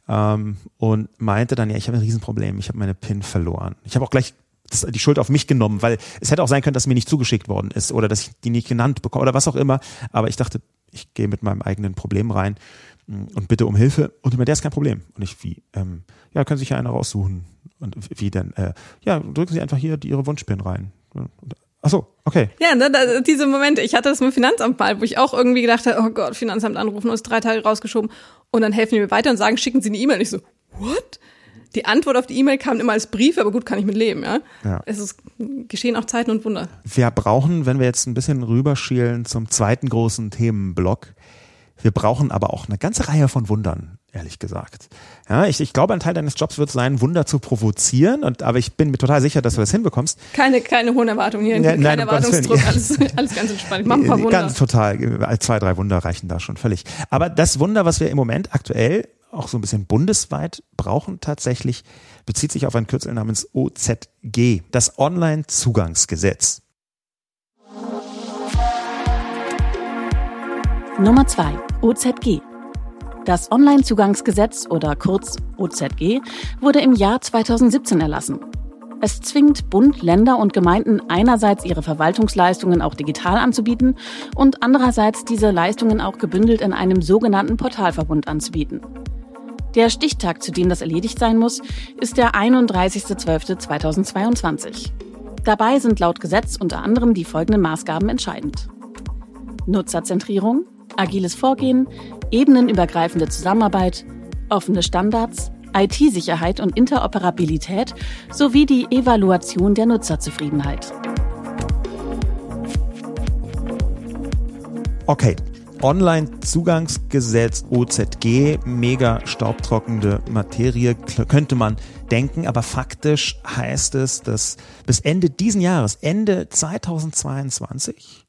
[SPEAKER 2] ähm, und meinte dann, ja, ich habe ein Riesenproblem, ich habe meine PIN verloren. Ich habe auch gleich die Schuld auf mich genommen, weil es hätte auch sein können, dass mir nicht zugeschickt worden ist oder dass ich die nicht genannt bekomme oder was auch immer. Aber ich dachte, ich gehe mit meinem eigenen Problem rein mm, und bitte um Hilfe. Und mit der ist kein Problem. Und ich, wie, ähm, ja, können Sie sich ja eine raussuchen. Und wie denn? Äh, ja, drücken Sie einfach hier Ihre Wunschpin rein. Und, Ach so, okay.
[SPEAKER 3] Ja, ne, da, diese Momente. Ich hatte das mit dem Finanzamt mal, wo ich auch irgendwie gedacht habe, oh Gott, Finanzamt anrufen und ist drei Tage rausgeschoben. Und dann helfen die mir weiter und sagen, schicken Sie eine E-Mail. Und ich so, what? Die Antwort auf die E-Mail kam immer als Brief, aber gut, kann ich mit leben, ja. ja. Es ist, geschehen auch Zeiten und Wunder.
[SPEAKER 2] Wir brauchen, wenn wir jetzt ein bisschen rüberschielen zum zweiten großen Themenblock, wir brauchen aber auch eine ganze Reihe von Wundern, ehrlich gesagt. Ja, ich, ich glaube, ein Teil deines Jobs wird sein, Wunder zu provozieren, und, aber ich bin mir total sicher, dass du das hinbekommst.
[SPEAKER 3] Keine, keine hohen Erwartungen hier, ja, kein Erwartungsdruck, alles, alles ganz entspannt. Ich mach ein paar Wunder.
[SPEAKER 2] Ganz total, zwei, drei Wunder reichen da schon völlig. Aber das Wunder, was wir im Moment aktuell auch so ein bisschen bundesweit brauchen tatsächlich, bezieht sich auf ein Kürzel namens OZG, das Online-Zugangsgesetz.
[SPEAKER 1] Nummer 2. OZG. Das Online-Zugangsgesetz oder kurz OZG wurde im Jahr 2017 erlassen. Es zwingt Bund, Länder und Gemeinden einerseits ihre Verwaltungsleistungen auch digital anzubieten und andererseits diese Leistungen auch gebündelt in einem sogenannten Portalverbund anzubieten. Der Stichtag, zu dem das erledigt sein muss, ist der 31.12.2022. Dabei sind laut Gesetz unter anderem die folgenden Maßgaben entscheidend. Nutzerzentrierung, agiles Vorgehen, ebenenübergreifende Zusammenarbeit, offene Standards, IT-Sicherheit und Interoperabilität sowie die Evaluation der Nutzerzufriedenheit.
[SPEAKER 2] Okay, Online-Zugangsgesetz OZG, mega staubtrockende Materie, könnte man denken, aber faktisch heißt es, dass bis Ende diesen Jahres, Ende 2022,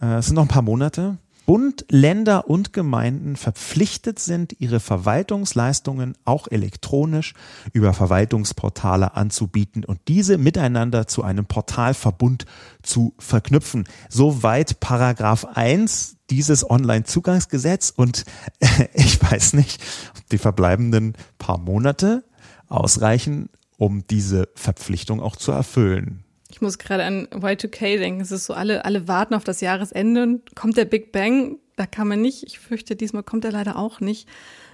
[SPEAKER 2] äh, es sind noch ein paar Monate, Bund, Länder und Gemeinden verpflichtet sind, ihre Verwaltungsleistungen auch elektronisch über Verwaltungsportale anzubieten und diese miteinander zu einem Portalverbund zu verknüpfen. Soweit Paragraph 1 dieses Online-Zugangsgesetz und [LAUGHS] ich weiß nicht, ob die verbleibenden paar Monate ausreichen, um diese Verpflichtung auch zu erfüllen.
[SPEAKER 3] Ich muss gerade an Y2K denken. Es ist so, alle, alle warten auf das Jahresende und kommt der Big Bang. Da kann man nicht. Ich fürchte, diesmal kommt er leider auch nicht.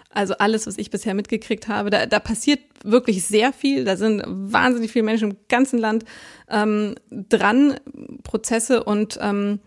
[SPEAKER 3] Also alles, was ich bisher mitgekriegt habe, da, da passiert wirklich sehr viel. Da sind wahnsinnig viele Menschen im ganzen Land ähm, dran, Prozesse und ähm,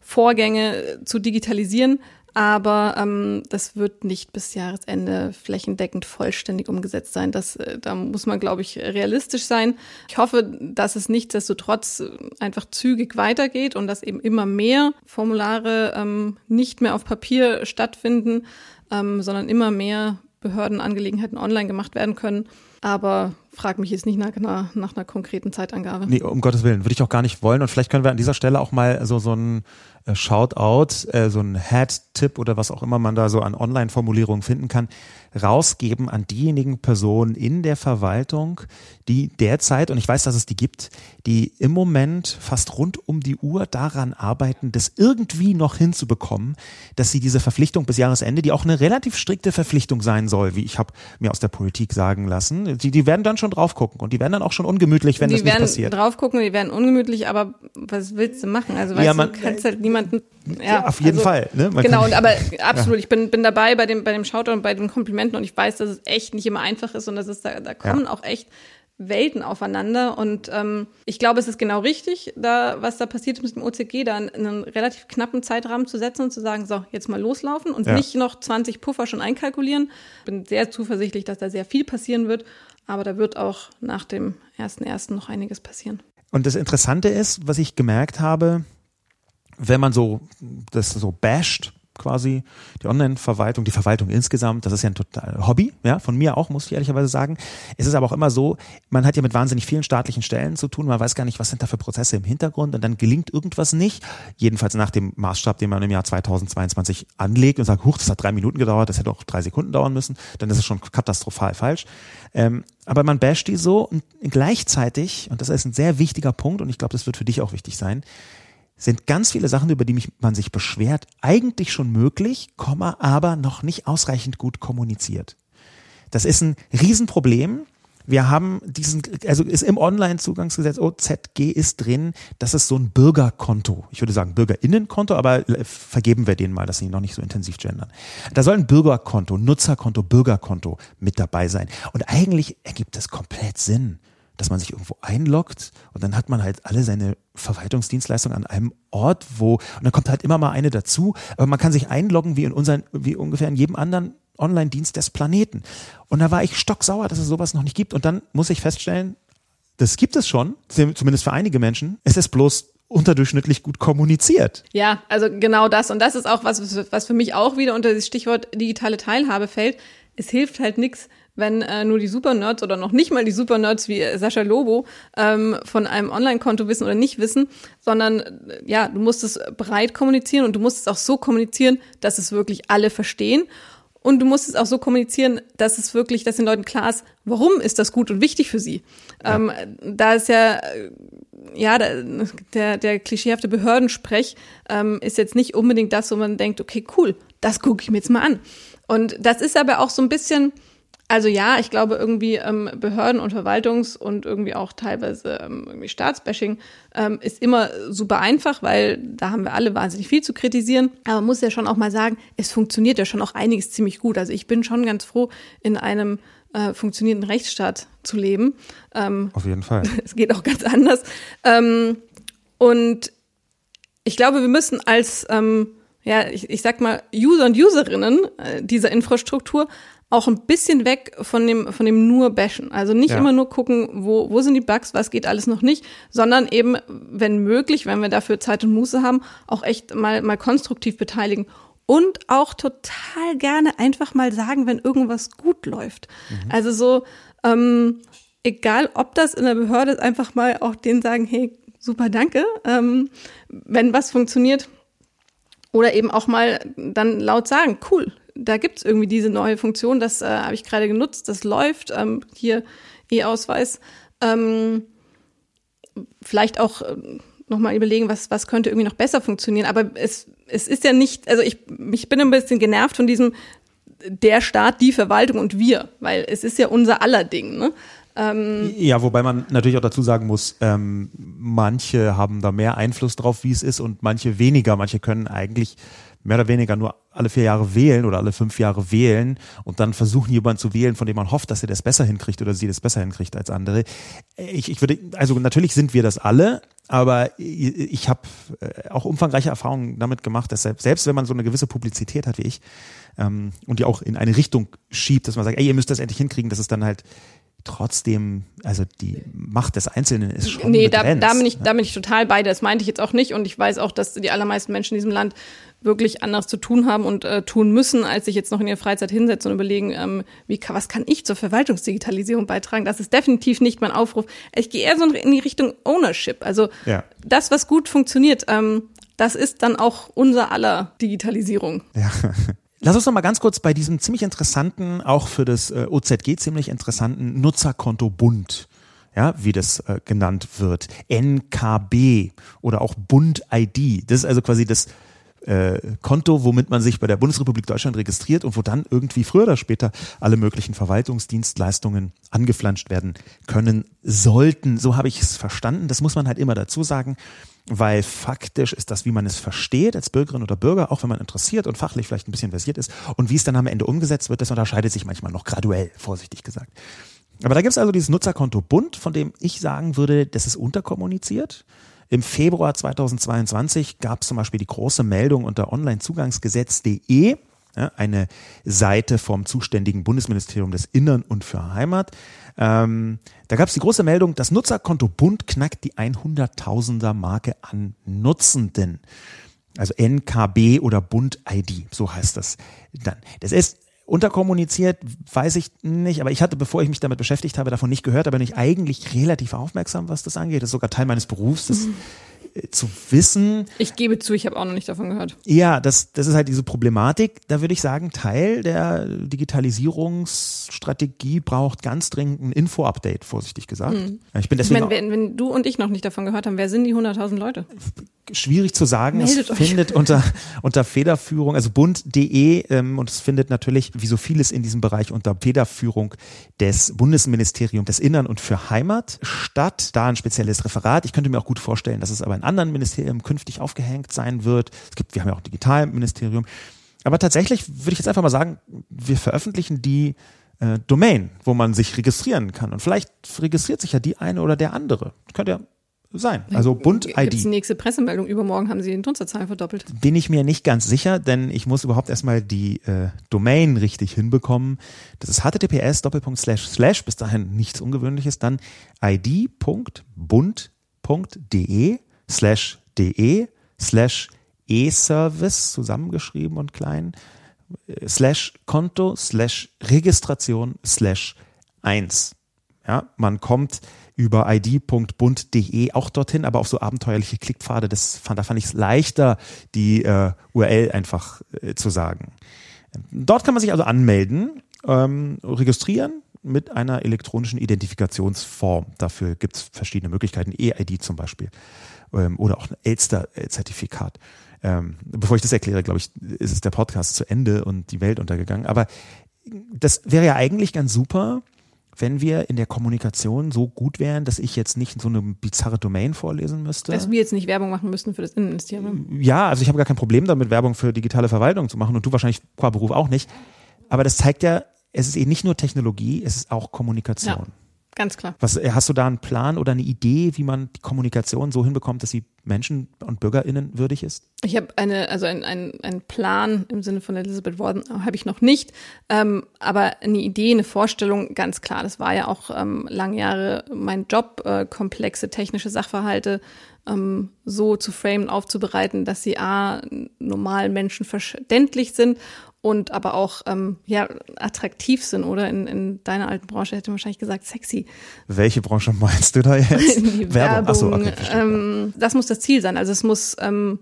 [SPEAKER 3] Vorgänge zu digitalisieren aber ähm, das wird nicht bis Jahresende flächendeckend vollständig umgesetzt sein. Das, äh, da muss man, glaube ich, realistisch sein. Ich hoffe, dass es nichtsdestotrotz äh, einfach zügig weitergeht und dass eben immer mehr Formulare ähm, nicht mehr auf Papier stattfinden, ähm, sondern immer mehr Behördenangelegenheiten online gemacht werden können. Aber frag mich jetzt nicht nach, nach, nach einer konkreten Zeitangabe.
[SPEAKER 2] Nee, um Gottes Willen, würde ich auch gar nicht wollen. Und vielleicht können wir an dieser Stelle auch mal so, so ein äh, Shoutout, äh, so ein Hat-Tipp oder was auch immer man da so an Online-Formulierungen finden kann, rausgeben an diejenigen Personen in der Verwaltung, die derzeit, und ich weiß, dass es die gibt, die im Moment fast rund um die Uhr daran arbeiten, das irgendwie noch hinzubekommen, dass sie diese Verpflichtung bis Jahresende, die auch eine relativ strikte Verpflichtung sein soll, wie ich habe mir aus der Politik sagen lassen, die, die werden dann schon drauf gucken und die werden dann auch schon ungemütlich, wenn
[SPEAKER 3] die
[SPEAKER 2] das nicht passiert.
[SPEAKER 3] Die werden drauf gucken, die werden ungemütlich, aber was willst du machen? Also weißt
[SPEAKER 2] Ja,
[SPEAKER 3] du,
[SPEAKER 2] man-
[SPEAKER 3] du kannst halt niemanden. Ja,
[SPEAKER 2] Ja, auf jeden
[SPEAKER 3] also,
[SPEAKER 2] Fall. Ne? Man
[SPEAKER 3] Genau, und aber [LAUGHS] absolut, ich bin, bin dabei bei dem, bei dem Shoutout und bei den Komplimenten und ich weiß, dass es echt nicht immer einfach ist und dass es da, da kommen auch echt Welten aufeinander und ähm, ich glaube, es ist genau richtig, da was da passiert ist mit dem OCG, da einen, einen relativ knappen Zeitrahmen zu setzen und zu sagen, so, jetzt mal loslaufen und
[SPEAKER 2] Ja.
[SPEAKER 3] nicht noch 20 Puffer schon einkalkulieren. Bin sehr zuversichtlich, dass da sehr viel passieren wird, aber da wird auch nach dem 1.1. noch einiges passieren.
[SPEAKER 2] Und das Interessante ist, was ich gemerkt habe, wenn man so das so basht, quasi die Online-Verwaltung, die Verwaltung insgesamt, das ist ja ein total Hobby, ja, von mir auch, muss ich ehrlicherweise sagen. Es ist aber auch immer so, man hat ja mit wahnsinnig vielen staatlichen Stellen zu tun, man weiß gar nicht, was sind da für Prozesse im Hintergrund und dann gelingt irgendwas nicht, jedenfalls nach dem Maßstab, den man im Jahr 2022 anlegt und sagt, huch, das hat drei Minuten gedauert, das hätte auch drei Sekunden dauern müssen, dann ist es schon katastrophal falsch. Ähm, aber man basht die so und gleichzeitig, und das ist ein sehr wichtiger Punkt und ich glaube, das wird für dich auch wichtig sein, sind ganz viele Sachen, über die mich, man sich beschwert, eigentlich schon möglich, Komma, aber noch nicht ausreichend gut kommuniziert. Das ist ein Riesenproblem. Wir haben diesen, also ist im Online-Zugangsgesetz OZG ist drin, das ist so ein Bürgerkonto. Ich würde sagen Bürgerinnenkonto, aber vergeben wir denen mal, dass sie noch nicht so intensiv gendern. Da soll ein Bürgerkonto, Nutzerkonto, Bürgerkonto mit dabei sein. Und eigentlich ergibt es komplett Sinn dass man sich irgendwo einloggt und dann hat man halt alle seine Verwaltungsdienstleistungen an einem Ort, wo, und dann kommt halt immer mal eine dazu, aber man kann sich einloggen wie in unseren, wie ungefähr in jedem anderen Online-Dienst des Planeten. Und da war ich stocksauer, dass es sowas noch nicht gibt. Und dann muss ich feststellen, das gibt es schon, zumindest für einige Menschen. Es ist bloß unterdurchschnittlich gut kommuniziert.
[SPEAKER 3] Ja, also genau das. Und das ist auch was, was für mich auch wieder unter das Stichwort digitale Teilhabe fällt. Es hilft halt nichts, wenn äh, nur die Supernerds oder noch nicht mal die Supernerds wie äh, Sascha Lobo ähm, von einem Online-Konto wissen oder nicht wissen, sondern äh, ja, du musst es breit kommunizieren und du musst es auch so kommunizieren, dass es wirklich alle verstehen. Und du musst es auch so kommunizieren, dass es wirklich, dass den Leuten klar ist, warum ist das gut und wichtig für sie. Ja. Ähm, da ist ja, ja, der, der klischeehafte Behördensprech ähm, ist jetzt nicht unbedingt das, wo man denkt, okay, cool, das gucke ich mir jetzt mal an. Und das ist aber auch so ein bisschen, also ja, ich glaube irgendwie ähm, Behörden und Verwaltungs- und irgendwie auch teilweise ähm, irgendwie Staatsbashing ähm, ist immer super einfach, weil da haben wir alle wahnsinnig viel zu kritisieren. Aber man muss ja schon auch mal sagen, es funktioniert ja schon auch einiges ziemlich gut. Also ich bin schon ganz froh, in einem äh, funktionierenden Rechtsstaat zu leben. Ähm,
[SPEAKER 2] Auf jeden Fall. [LAUGHS]
[SPEAKER 3] Es geht auch ganz anders. Ähm, und ich glaube, wir müssen als, ähm, ja, ich, ich sag mal, User und Userinnen äh, dieser Infrastruktur auch ein bisschen weg von dem, von dem nur Bashen. Also nicht
[SPEAKER 2] Ja.
[SPEAKER 3] immer nur gucken, wo, wo sind die Bugs, was geht alles noch nicht, sondern eben, wenn möglich, wenn wir dafür Zeit und Muße haben, auch echt mal, mal konstruktiv beteiligen. Und auch total gerne einfach mal sagen, wenn irgendwas gut läuft. Also so, ähm, egal ob das in der Behörde ist, einfach mal auch denen sagen, hey, super, danke, ähm, wenn was funktioniert. Oder eben auch mal dann laut sagen, cool, da gibt's irgendwie diese neue Funktion, das äh, habe ich gerade genutzt, das läuft, ähm, hier E-Ausweis. Ähm, vielleicht auch äh, nochmal überlegen, was, was könnte irgendwie noch besser funktionieren. Aber es, es ist ja nicht, also ich, ich bin ein bisschen genervt von diesem der Staat, die Verwaltung und wir, weil es ist ja unser aller Ding. Ne? Ähm,
[SPEAKER 2] Ja, wobei man natürlich auch dazu sagen muss, ähm, manche haben da mehr Einfluss drauf, wie es ist, und manche weniger. Manche können eigentlich mehr oder weniger nur alle vier Jahre wählen oder alle fünf Jahre wählen und dann versuchen jemanden zu wählen, von dem man hofft, dass er das besser hinkriegt oder sie das besser hinkriegt als andere. Ich, ich würde, also natürlich sind wir das alle, aber ich, habe äh, auch umfangreiche Erfahrungen damit gemacht, dass selbst, selbst wenn man so eine gewisse Publizität hat wie ich ähm, und die auch in eine Richtung schiebt, dass man sagt, ey, ihr müsst das endlich hinkriegen, dass es dann halt trotzdem, also die Macht des Einzelnen ist schon
[SPEAKER 3] Nee, da,
[SPEAKER 2] begrenzt.
[SPEAKER 3] da, bin ich,
[SPEAKER 2] ne?
[SPEAKER 3] da bin ich total bei. Das meinte ich jetzt auch nicht. Und ich weiß auch, dass die allermeisten Menschen in diesem Land wirklich anderes zu tun haben und äh, tun müssen, als sich jetzt noch in ihrer Freizeit hinsetzen und überlegen, ähm, wie, was kann ich zur Verwaltungsdigitalisierung beitragen? Das ist definitiv nicht mein Aufruf. Ich gehe eher so in die Richtung Ownership. Also
[SPEAKER 2] Ja.
[SPEAKER 3] das, was gut funktioniert, ähm, das ist dann auch unser aller Digitalisierung.
[SPEAKER 2] Ja. [LAUGHS] Lass uns noch mal ganz kurz bei diesem ziemlich interessanten, auch für das äh, OZG ziemlich interessanten Nutzerkonto Bund, ja, wie das äh, genannt wird, NKB oder auch Bund ID. Das ist also quasi das äh, Konto, womit man sich bei der Bundesrepublik Deutschland registriert und wo dann irgendwie früher oder später alle möglichen Verwaltungsdienstleistungen angeflanscht werden können sollten. So habe ich es verstanden. Das muss man halt immer dazu sagen, weil faktisch ist das, wie man es versteht als Bürgerin oder Bürger, auch wenn man interessiert und fachlich vielleicht ein bisschen versiert ist. Und wie es dann am Ende umgesetzt wird, das unterscheidet sich manchmal noch graduell, vorsichtig gesagt. Aber da gibt es also dieses Nutzerkonto Bund, von dem ich sagen würde, das ist unterkommuniziert. Im Februar 2022 gab es zum Beispiel die große Meldung unter onlinezugangsgesetz.de, eine Seite vom zuständigen Bundesministerium des Innern und für Heimat. Ähm, da gab es die große Meldung, das Nutzerkonto Bund knackt die 100.000er Marke an Nutzenden. Also NKB oder Bund ID, so heißt das dann. Das ist unterkommuniziert, weiß ich nicht, aber ich hatte, bevor ich mich damit beschäftigt habe, davon nicht gehört, aber bin ich eigentlich relativ aufmerksam, was das angeht. Das ist sogar Teil meines Berufs, das äh, zu wissen.
[SPEAKER 3] Ich gebe zu, ich habe auch noch nicht davon gehört.
[SPEAKER 2] Ja, das, das ist halt diese Problematik. Da würde ich sagen, Teil der Digitalisierungsstrategie braucht ganz dringend ein Info-Update, vorsichtig gesagt. Ja, Ich bin
[SPEAKER 3] Ich
[SPEAKER 2] deswegen
[SPEAKER 3] meine, wenn, wenn du und ich noch nicht davon gehört haben, wer sind die 100.000 Leute?
[SPEAKER 2] schwierig zu sagen.
[SPEAKER 3] Meldet
[SPEAKER 2] es
[SPEAKER 3] euch.
[SPEAKER 2] findet unter, unter Federführung, also bund.de ähm, und es findet natürlich, wie so vieles in diesem Bereich, unter Federführung des Bundesministeriums des Innern und für Heimat statt. Da ein spezielles Referat. Ich könnte mir auch gut vorstellen, dass es aber in anderen Ministerien künftig aufgehängt sein wird. Es gibt, wir haben ja auch ein Digitalministerium. Aber tatsächlich würde ich jetzt einfach mal sagen, wir veröffentlichen die äh, Domain, wo man sich registrieren kann. Und vielleicht registriert sich ja die eine oder der andere. Könnte ja sein. Also Bund
[SPEAKER 3] Gibt's die
[SPEAKER 2] ID.
[SPEAKER 3] nächste Pressemeldung. Übermorgen haben sie die Nutzerzahlen verdoppelt.
[SPEAKER 2] Bin ich mir nicht ganz sicher, denn ich muss überhaupt erstmal die äh, Domain richtig hinbekommen. Das ist https doppelpunkt slash slash, bis dahin nichts Ungewöhnliches, dann id.bund.de slash de slash e-service zusammengeschrieben und klein slash Konto slash Registration slash 1. Ja, man kommt über id.bund.de auch dorthin, aber auf so abenteuerliche Klickpfade, das fand, da fand ich es leichter, die äh, URL einfach äh, zu sagen. Dort kann man sich also anmelden, ähm, registrieren mit einer elektronischen Identifikationsform. Dafür gibt es verschiedene Möglichkeiten, E-ID zum Beispiel ähm, oder auch ein Elster-Zertifikat. Ähm, bevor ich das erkläre, glaube ich, ist es der Podcast zu Ende und die Welt untergegangen. Aber das wäre ja eigentlich ganz super, wenn wir in der Kommunikation so gut wären, dass ich jetzt nicht so eine bizarre Domain vorlesen müsste.
[SPEAKER 3] Dass wir jetzt nicht Werbung machen müssten für das Innenministerium.
[SPEAKER 2] Ja, also ich habe gar kein Problem damit, Werbung für digitale Verwaltung zu machen und du wahrscheinlich qua Beruf auch nicht. Aber das zeigt ja, es ist eben nicht nur Technologie, es ist auch Kommunikation.
[SPEAKER 3] Ja. Ganz klar.
[SPEAKER 2] Was, äh, hast du da einen Plan oder eine Idee, wie man die Kommunikation so hinbekommt, dass sie Menschen und BürgerInnen würdig ist?
[SPEAKER 3] Ich habe eine, also ein, ein, ein Plan im Sinne von Elizabeth Warden habe ich noch nicht, ähm, aber eine Idee, eine Vorstellung, ganz klar. Das war ja auch ähm, lange Jahre mein Job, äh, komplexe technische Sachverhalte ähm, so zu framen, aufzubereiten, dass sie a normalen Menschen verständlich sind und aber auch ähm, ja attraktiv sind oder in, in deiner alten Branche hätte man wahrscheinlich gesagt sexy.
[SPEAKER 2] Welche Branche meinst du da jetzt? [LAUGHS]
[SPEAKER 3] Die
[SPEAKER 2] Werbung. Ach so,
[SPEAKER 3] Werbung.
[SPEAKER 2] okay,
[SPEAKER 3] ähm, das muss das Ziel sein. Also es muss ähm,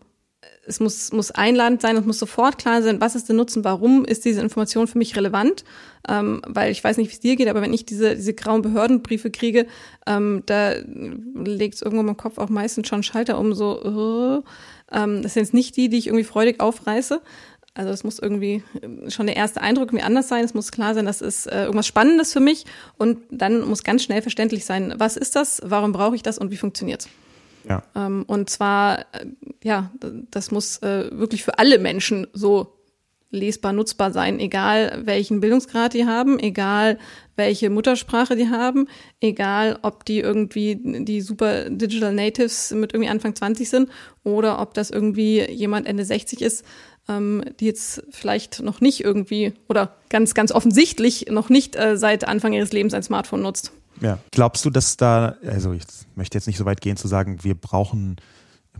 [SPEAKER 3] es muss, muss einladend sein, es muss sofort klar sein, was ist der Nutzen, warum ist diese Information für mich relevant, ähm, weil ich weiß nicht, wie es dir geht, aber wenn ich diese, diese grauen Behördenbriefe kriege, ähm, da legt es irgendwo im Kopf auch meistens schon Schalter um, so, äh, ähm, das sind jetzt nicht die, die ich irgendwie freudig aufreiße, also es muss irgendwie äh, schon der erste Eindruck mir anders sein. Es muss klar sein, das ist äh, irgendwas Spannendes für mich. Und dann muss ganz schnell verständlich sein, was ist das, warum brauche ich das und wie funktioniert's.
[SPEAKER 2] Ja.
[SPEAKER 3] Ähm, und zwar, äh, ja, das muss äh, wirklich für alle Menschen so lesbar, nutzbar sein, egal welchen Bildungsgrad die haben, egal welche Muttersprache die haben, egal ob die irgendwie die super Digital Natives mit irgendwie Anfang 20 sind oder ob das irgendwie jemand Ende 60 ist, ähm, die jetzt vielleicht noch nicht irgendwie oder ganz, ganz offensichtlich noch nicht äh, seit Anfang ihres Lebens ein Smartphone nutzt.
[SPEAKER 2] Ja. Glaubst du, dass da, also ich möchte jetzt nicht so weit gehen zu sagen, wir brauchen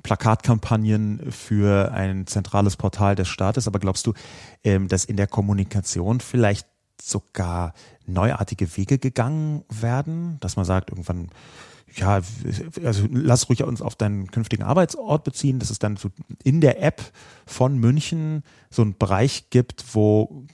[SPEAKER 2] Plakatkampagnen für ein zentrales Portal des Staates, aber glaubst du, ähm, dass in der Kommunikation vielleicht sogar neuartige Wege gegangen werden, dass man sagt, irgendwann, ja, also lass ruhig uns auf deinen künftigen Arbeitsort beziehen, dass es dann so in der App von München so einen Bereich gibt, wo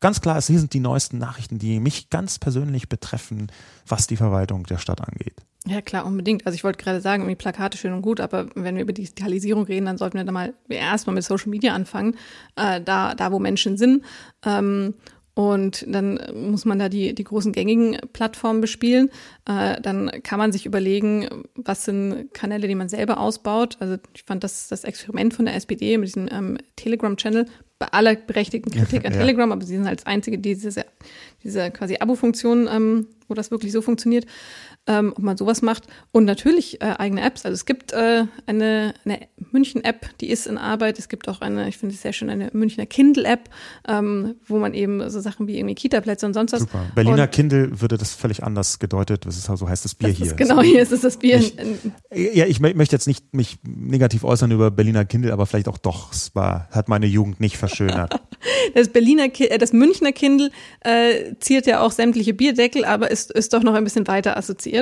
[SPEAKER 2] ganz klar ist, hier sind die neuesten Nachrichten, die mich ganz persönlich betreffen, was die Verwaltung der Stadt angeht.
[SPEAKER 3] Ja, klar, unbedingt. Also ich wollte gerade sagen, irgendwie Plakate schön und gut, aber wenn wir über Digitalisierung reden, dann sollten wir da mal erstmal mit Social Media anfangen, äh, da, da wo Menschen sind. Ähm, und dann muss man da die, die großen gängigen Plattformen bespielen. Äh, dann kann man sich überlegen, was sind Kanäle, die man selber ausbaut. Also ich fand das, das Experiment von der SPD mit diesem ähm, Telegram-Channel bei aller berechtigten Kritik an [LAUGHS] ja. Telegram, aber sie sind als einzige, die diese, diese quasi Abo-Funktion, ähm, wo das wirklich so funktioniert, ähm, ob man sowas macht. Und natürlich äh, eigene Apps. Also es gibt äh, eine, eine München-App, die ist in Arbeit. Es gibt auch eine, ich finde es sehr schön, eine Münchner Kindle-App, ähm, wo man eben so Sachen wie irgendwie Kita-Plätze und sonst was. Super.
[SPEAKER 2] Berliner und, Kindle würde das völlig anders gedeutet. Das ist so heißt das Bier
[SPEAKER 3] das
[SPEAKER 2] hier.
[SPEAKER 3] genau, hier ist es das Bier. Ich,
[SPEAKER 2] ja, ich möchte jetzt nicht mich negativ äußern über Berliner Kindle, aber vielleicht auch doch. Es war, hat meine Jugend nicht verschönert. [LAUGHS]
[SPEAKER 3] das Berliner, äh, das Münchner Kindle äh, ziert ja auch sämtliche Bierdeckel, aber ist, ist doch noch ein bisschen weiter assoziiert.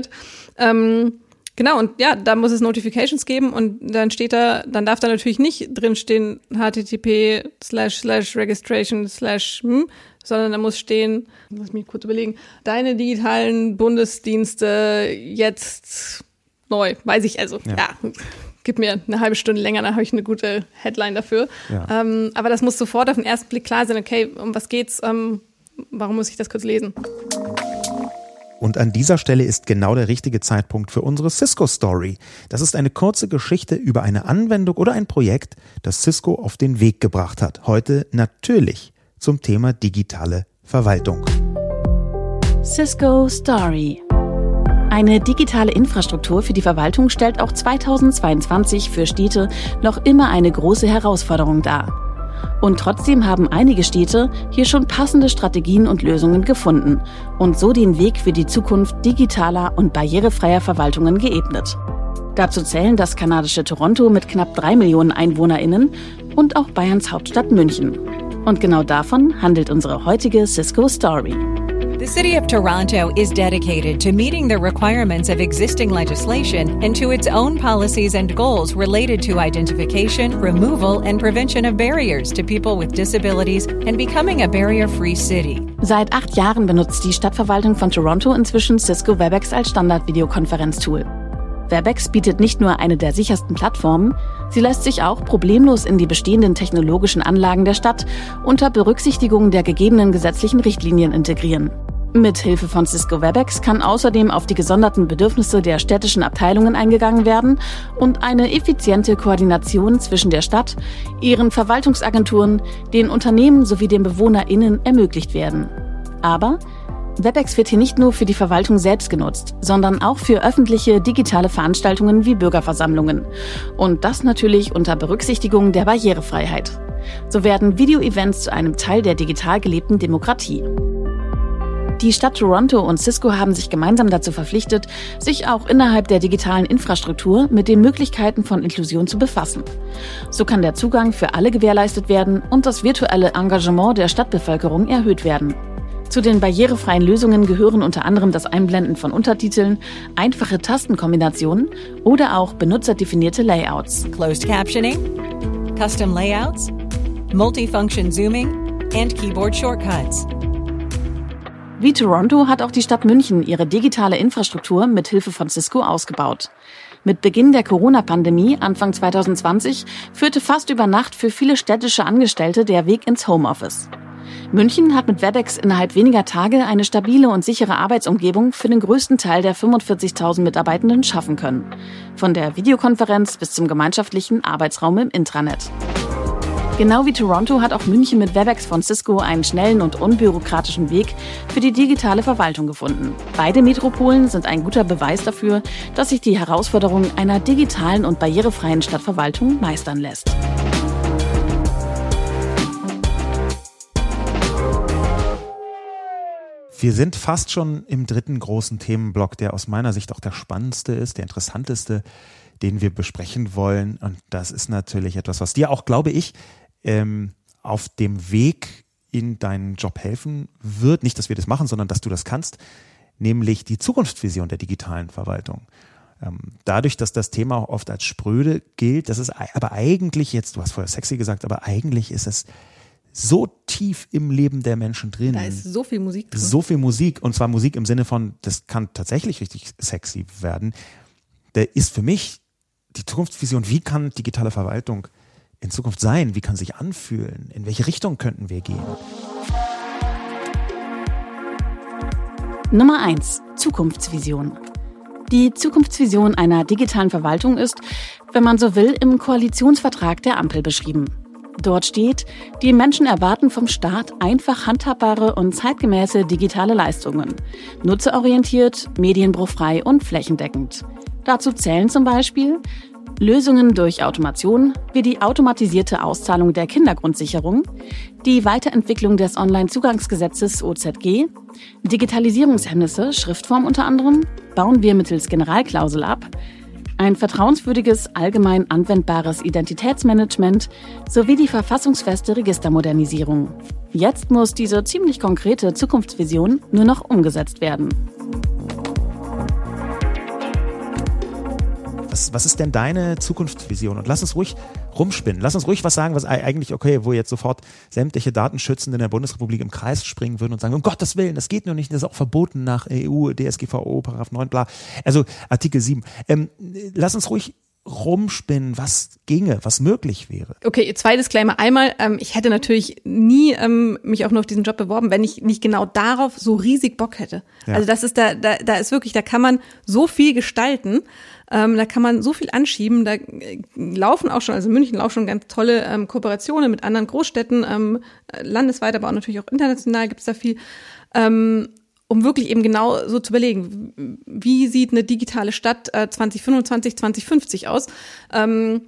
[SPEAKER 3] Ähm, Genau, und ja, da muss es Notifications geben und dann steht da, dann darf da natürlich nicht drinstehen http slash slash registration slash hm, sondern da muss stehen, lass mich kurz überlegen, deine digitalen Bundesdienste jetzt neu, weiß ich also, ja. ja gib mir eine halbe Stunde länger, dann habe ich eine gute Headline dafür. Ja. Ähm, aber das muss sofort auf den ersten Blick klar sein, okay, um was geht's, ähm, warum muss ich das kurz lesen?
[SPEAKER 2] Und an dieser Stelle ist genau der richtige Zeitpunkt für unsere Cisco Story. Das ist eine kurze Geschichte über eine Anwendung oder ein Projekt, das Cisco auf den Weg gebracht hat. Heute natürlich zum Thema digitale Verwaltung.
[SPEAKER 1] Cisco Story. Eine digitale Infrastruktur für die Verwaltung stellt auch 2022 für Städte noch immer eine große Herausforderung dar. Und trotzdem haben einige Städte hier schon passende Strategien und Lösungen gefunden und so den Weg für die Zukunft digitaler und barrierefreier Verwaltungen geebnet. Dazu zählen das kanadische Toronto mit knapp drei Millionen EinwohnerInnen und auch Bayerns Hauptstadt München. Und genau davon handelt unsere heutige Cisco Story.
[SPEAKER 4] The City of Toronto is dedicated to meeting the requirements of existing legislation and to its own policies and goals related to identification, removal, and prevention of barriers to people with disabilities and becoming a barrier-free city.
[SPEAKER 1] Seit acht Jahren benutzt die Stadtverwaltung von Toronto inzwischen Cisco WebEx als Standard-Videokonferenztool. WebEx bietet nicht nur eine der sichersten Plattformen, sie lässt sich auch problemlos in die bestehenden technologischen Anlagen der Stadt unter Berücksichtigung der gegebenen gesetzlichen Richtlinien integrieren. Mit Hilfe von Cisco WebEx kann außerdem auf die gesonderten Bedürfnisse der städtischen Abteilungen eingegangen werden und eine effiziente Koordination zwischen der Stadt, ihren Verwaltungsagenturen, den Unternehmen sowie den BewohnerInnen ermöglicht werden. Aber WebEx wird hier nicht nur für die Verwaltung selbst genutzt, sondern auch für öffentliche digitale Veranstaltungen wie Bürgerversammlungen. Und das natürlich unter Berücksichtigung der Barrierefreiheit. So werden Video-Events zu einem Teil der digital gelebten Demokratie. Die Stadt Toronto und Cisco haben sich gemeinsam dazu verpflichtet, sich auch innerhalb der digitalen Infrastruktur mit den Möglichkeiten von Inklusion zu befassen. So kann der Zugang für alle gewährleistet werden und das virtuelle Engagement der Stadtbevölkerung erhöht werden. Zu den barrierefreien Lösungen gehören unter anderem das Einblenden von Untertiteln, einfache Tastenkombinationen oder auch benutzerdefinierte Layouts.
[SPEAKER 4] Closed Captioning, Custom Layouts, Multifunction Zooming and Keyboard Shortcuts.
[SPEAKER 1] Wie Toronto hat auch die Stadt München ihre digitale Infrastruktur mit Hilfe von Cisco ausgebaut. Mit Beginn der Corona-Pandemie Anfang 2020 führte fast über Nacht für viele städtische Angestellte der Weg ins Homeoffice. München hat mit Webex innerhalb weniger Tage eine stabile und sichere Arbeitsumgebung für den größten Teil der 45.000 Mitarbeitenden schaffen können. Von der Videokonferenz bis zum gemeinschaftlichen Arbeitsraum im Intranet. Genau wie Toronto hat auch München mit Webex von Cisco einen schnellen und unbürokratischen Weg für die digitale Verwaltung gefunden. Beide Metropolen sind ein guter Beweis dafür, dass sich die Herausforderung einer digitalen und barrierefreien Stadtverwaltung meistern lässt.
[SPEAKER 2] Wir sind fast schon im dritten großen Themenblock, der aus meiner Sicht auch der spannendste ist, der interessanteste, den wir besprechen wollen. Und das ist natürlich etwas, was dir auch, glaube ich, ähm, auf dem Weg in deinen Job helfen wird. Nicht, dass wir das machen, sondern dass du das kannst, nämlich die Zukunftsvision der digitalen Verwaltung. Ähm, dadurch, dass das Thema oft als spröde gilt, das ist aber eigentlich jetzt, du hast vorher sexy gesagt, aber eigentlich ist es so tief im Leben der Menschen drin.
[SPEAKER 3] Da ist so viel Musik drin.
[SPEAKER 2] So viel Musik und zwar Musik im Sinne von, das kann tatsächlich richtig sexy werden. Der ist für mich die Zukunftsvision, wie kann digitale Verwaltung in Zukunft sein? Wie kann sich anfühlen? In welche Richtung könnten wir gehen?
[SPEAKER 1] Nummer 1. Zukunftsvision. Die Zukunftsvision einer digitalen Verwaltung ist, wenn man so will, im Koalitionsvertrag der Ampel beschrieben. Dort steht, die Menschen erwarten vom Staat einfach handhabbare und zeitgemäße digitale Leistungen. Nutzerorientiert, medienbruchfrei und flächendeckend. Dazu zählen zum Beispiel Lösungen durch Automation wie die automatisierte Auszahlung der Kindergrundsicherung, die Weiterentwicklung des Onlinezugangsgesetzes OZG, Digitalisierungshemmnisse, Schriftform unter anderem, bauen wir mittels Generalklausel ab, ein vertrauenswürdiges, allgemein anwendbares Identitätsmanagement sowie die verfassungsfeste Registermodernisierung. Jetzt muss diese ziemlich konkrete Zukunftsvision nur noch umgesetzt werden.
[SPEAKER 2] Was, was ist denn deine Zukunftsvision? Und lass uns ruhig rumspinnen. Lass uns ruhig was sagen, was eigentlich, okay, wo jetzt sofort sämtliche Datenschützende in der Bundesrepublik im Kreis springen würden und sagen, um Gottes Willen, das geht nur nicht, das ist auch verboten nach EU, DSGVO, Paragraph 9, bla. Also Artikel 7. Ähm, lass uns ruhig rumspinnen, was ginge, was möglich wäre.
[SPEAKER 3] Okay, zwei Disclaimer. Einmal, ähm, ich hätte natürlich nie ähm, mich auch nur auf diesen Job beworben, wenn ich nicht genau darauf so riesig Bock hätte. Ja. Also das ist da, da, da ist wirklich, da kann man so viel gestalten. Ähm, da kann man so viel anschieben. Da äh, laufen auch schon, also München laufen schon ganz tolle ähm, Kooperationen mit anderen Großstädten, ähm, landesweit, aber auch natürlich auch international gibt's da viel. Ähm, um wirklich eben genau so zu überlegen, wie sieht eine digitale Stadt äh, 2025, 2050 aus? Ähm,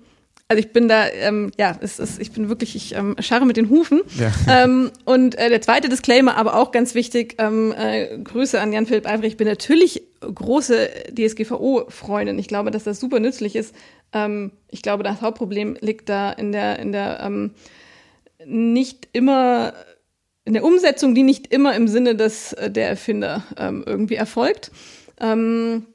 [SPEAKER 3] also ich bin da, ähm, ja, es ist, ich bin wirklich, ich ähm, scharre mit den Hufen. Ja. [LAUGHS] Ähm, und äh, der zweite Disclaimer, aber auch ganz wichtig, ähm, äh, Grüße an Jan-Philipp Albrecht, ich bin natürlich große DSGVO-Freundin. Ich glaube, dass das super nützlich ist. Ähm, ich glaube, das Hauptproblem liegt da in der, in der ähm, nicht immer in der Umsetzung, die nicht immer im Sinne des äh, der Erfinder ähm, irgendwie erfolgt. Ähm,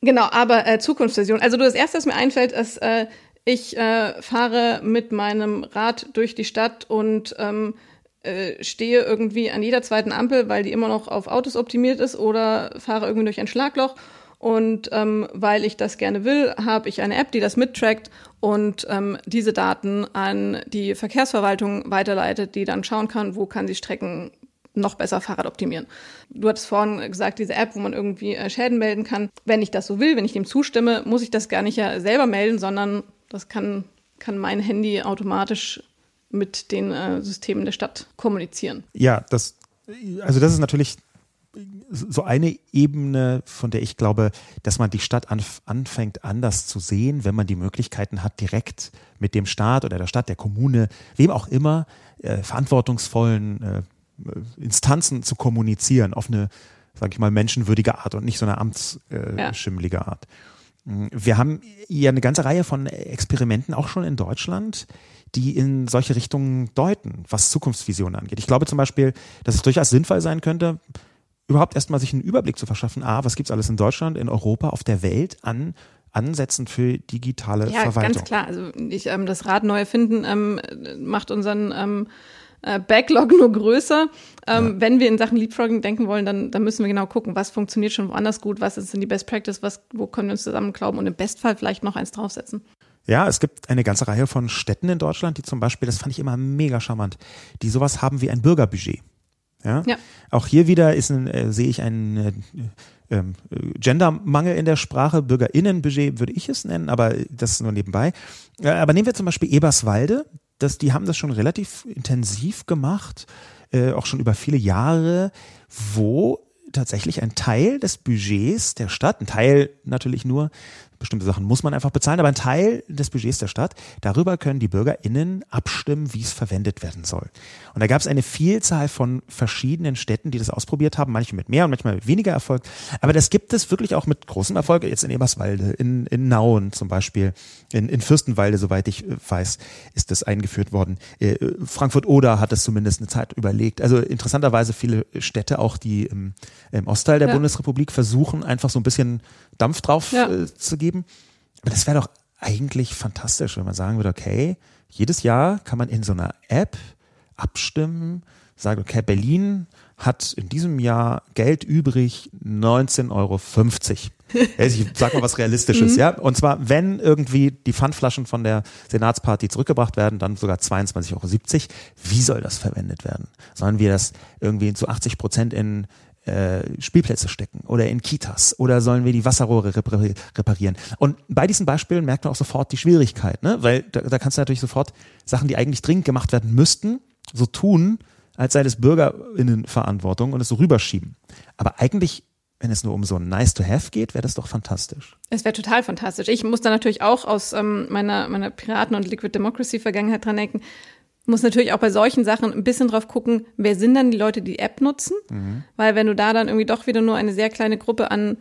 [SPEAKER 3] genau, aber äh, Zukunftsversion. Also das erste, was mir einfällt, ist äh, ich äh, fahre mit meinem Rad durch die Stadt und ähm, äh, stehe irgendwie an jeder zweiten Ampel, weil die immer noch auf Autos optimiert ist oder fahre irgendwie durch ein Schlagloch. Und ähm, weil ich das gerne will, habe ich eine App, die das mittrackt und ähm, diese Daten an die Verkehrsverwaltung weiterleitet, die dann schauen kann, wo kann sie Strecken noch besser Fahrrad optimieren. Du hattest vorhin gesagt, diese App, wo man irgendwie äh, Schäden melden kann. Wenn ich das so will, wenn ich dem zustimme, muss ich das gar nicht ja selber melden, sondern das kann, kann mein Handy automatisch mit den äh, Systemen der Stadt kommunizieren.
[SPEAKER 2] Ja, das, also das ist natürlich so eine Ebene, von der ich glaube, dass man die Stadt anf anfängt anders zu sehen, wenn man die Möglichkeiten hat, direkt mit dem Staat oder der Stadt, der Kommune, wem auch immer, äh, verantwortungsvollen äh, Instanzen zu kommunizieren auf eine, sage ich mal, menschenwürdige Art und nicht so eine amtsschimmlige äh, Art. Wir haben ja eine ganze Reihe von Experimenten auch schon in Deutschland, die in solche Richtungen deuten, was Zukunftsvisionen angeht. Ich glaube zum Beispiel, dass es durchaus sinnvoll sein könnte, überhaupt erstmal sich einen Überblick zu verschaffen, a, was gibt's alles in Deutschland, in Europa, auf der Welt an Ansätzen für digitale
[SPEAKER 3] ja,
[SPEAKER 2] Verwaltung.
[SPEAKER 3] Ja, ganz klar. Also ich, ähm, das Rad neu erfinden ähm, macht unseren ähm, äh, Backlog nur größer. Ähm, ja. Wenn wir in Sachen Leapfrogging denken wollen, dann, dann müssen wir genau gucken, was funktioniert schon woanders gut, was ist in die Best Practice, was, wo können wir uns zusammen glauben und im Bestfall vielleicht noch eins draufsetzen.
[SPEAKER 2] Ja, es gibt eine ganze Reihe von Städten in Deutschland, die zum Beispiel, das fand ich immer mega charmant, die sowas haben wie ein Bürgerbudget. Ja? ja. Auch hier wieder ist ein, äh, sehe ich einen äh, ähm, Gendermangel in der Sprache. Bürgerinnenbudget würde ich es nennen, aber das ist nur nebenbei. Äh, aber nehmen wir zum Beispiel Eberswalde. Das, die haben das schon relativ intensiv gemacht, äh, auch schon über viele Jahre, wo tatsächlich ein Teil des Budgets der Stadt, ein Teil natürlich nur, bestimmte Sachen muss man einfach bezahlen, aber ein Teil des Budgets der Stadt, darüber können die BürgerInnen abstimmen, wie es verwendet werden soll. Und da gab es eine Vielzahl von verschiedenen Städten, die das ausprobiert haben, manche mit mehr und manchmal mit weniger Erfolg. Aber das gibt es wirklich auch mit großem Erfolg, jetzt in Eberswalde, in, in Nauen zum Beispiel, in, in Fürstenwalde, soweit ich äh, weiß, ist das eingeführt worden. Äh, Frankfurt-Oder hat es zumindest eine Zeit überlegt. Also interessanterweise viele Städte, auch die im, im Ostteil der ja. Bundesrepublik, versuchen einfach so ein bisschen Dampf drauf ja. äh, zu geben. Aber das wäre doch eigentlich fantastisch, wenn man sagen würde, okay, jedes Jahr kann man in so einer App abstimmen, sagen, okay, Berlin hat in diesem Jahr Geld übrig, 19,50 Euro. [LAUGHS] Ich sag mal was Realistisches, mhm. ja. Und zwar, wenn irgendwie die Pfandflaschen von der Senatsparty zurückgebracht werden, dann sogar 22,70 Euro. Wie soll das verwendet werden? Sollen wir das irgendwie zu 80 Prozent in äh, Spielplätze stecken oder in Kitas oder sollen wir die Wasserrohre reparieren? Und bei diesen Beispielen merkt man auch sofort die Schwierigkeit, ne? weil da, da kannst du natürlich sofort Sachen, die eigentlich dringend gemacht werden müssten, so tun, als sei das BürgerInnenverantwortung und es so rüberschieben. Aber eigentlich wenn es nur um so ein Nice to Have geht, wäre das doch fantastisch.
[SPEAKER 3] Es wäre total fantastisch. Ich muss da natürlich auch aus ähm, meiner, meiner Piraten- und Liquid Democracy-Vergangenheit dran denken. Muss natürlich auch bei solchen Sachen ein bisschen drauf gucken, wer sind dann die Leute, die die App nutzen? Mhm. Weil wenn du da dann irgendwie doch wieder nur eine sehr kleine Gruppe an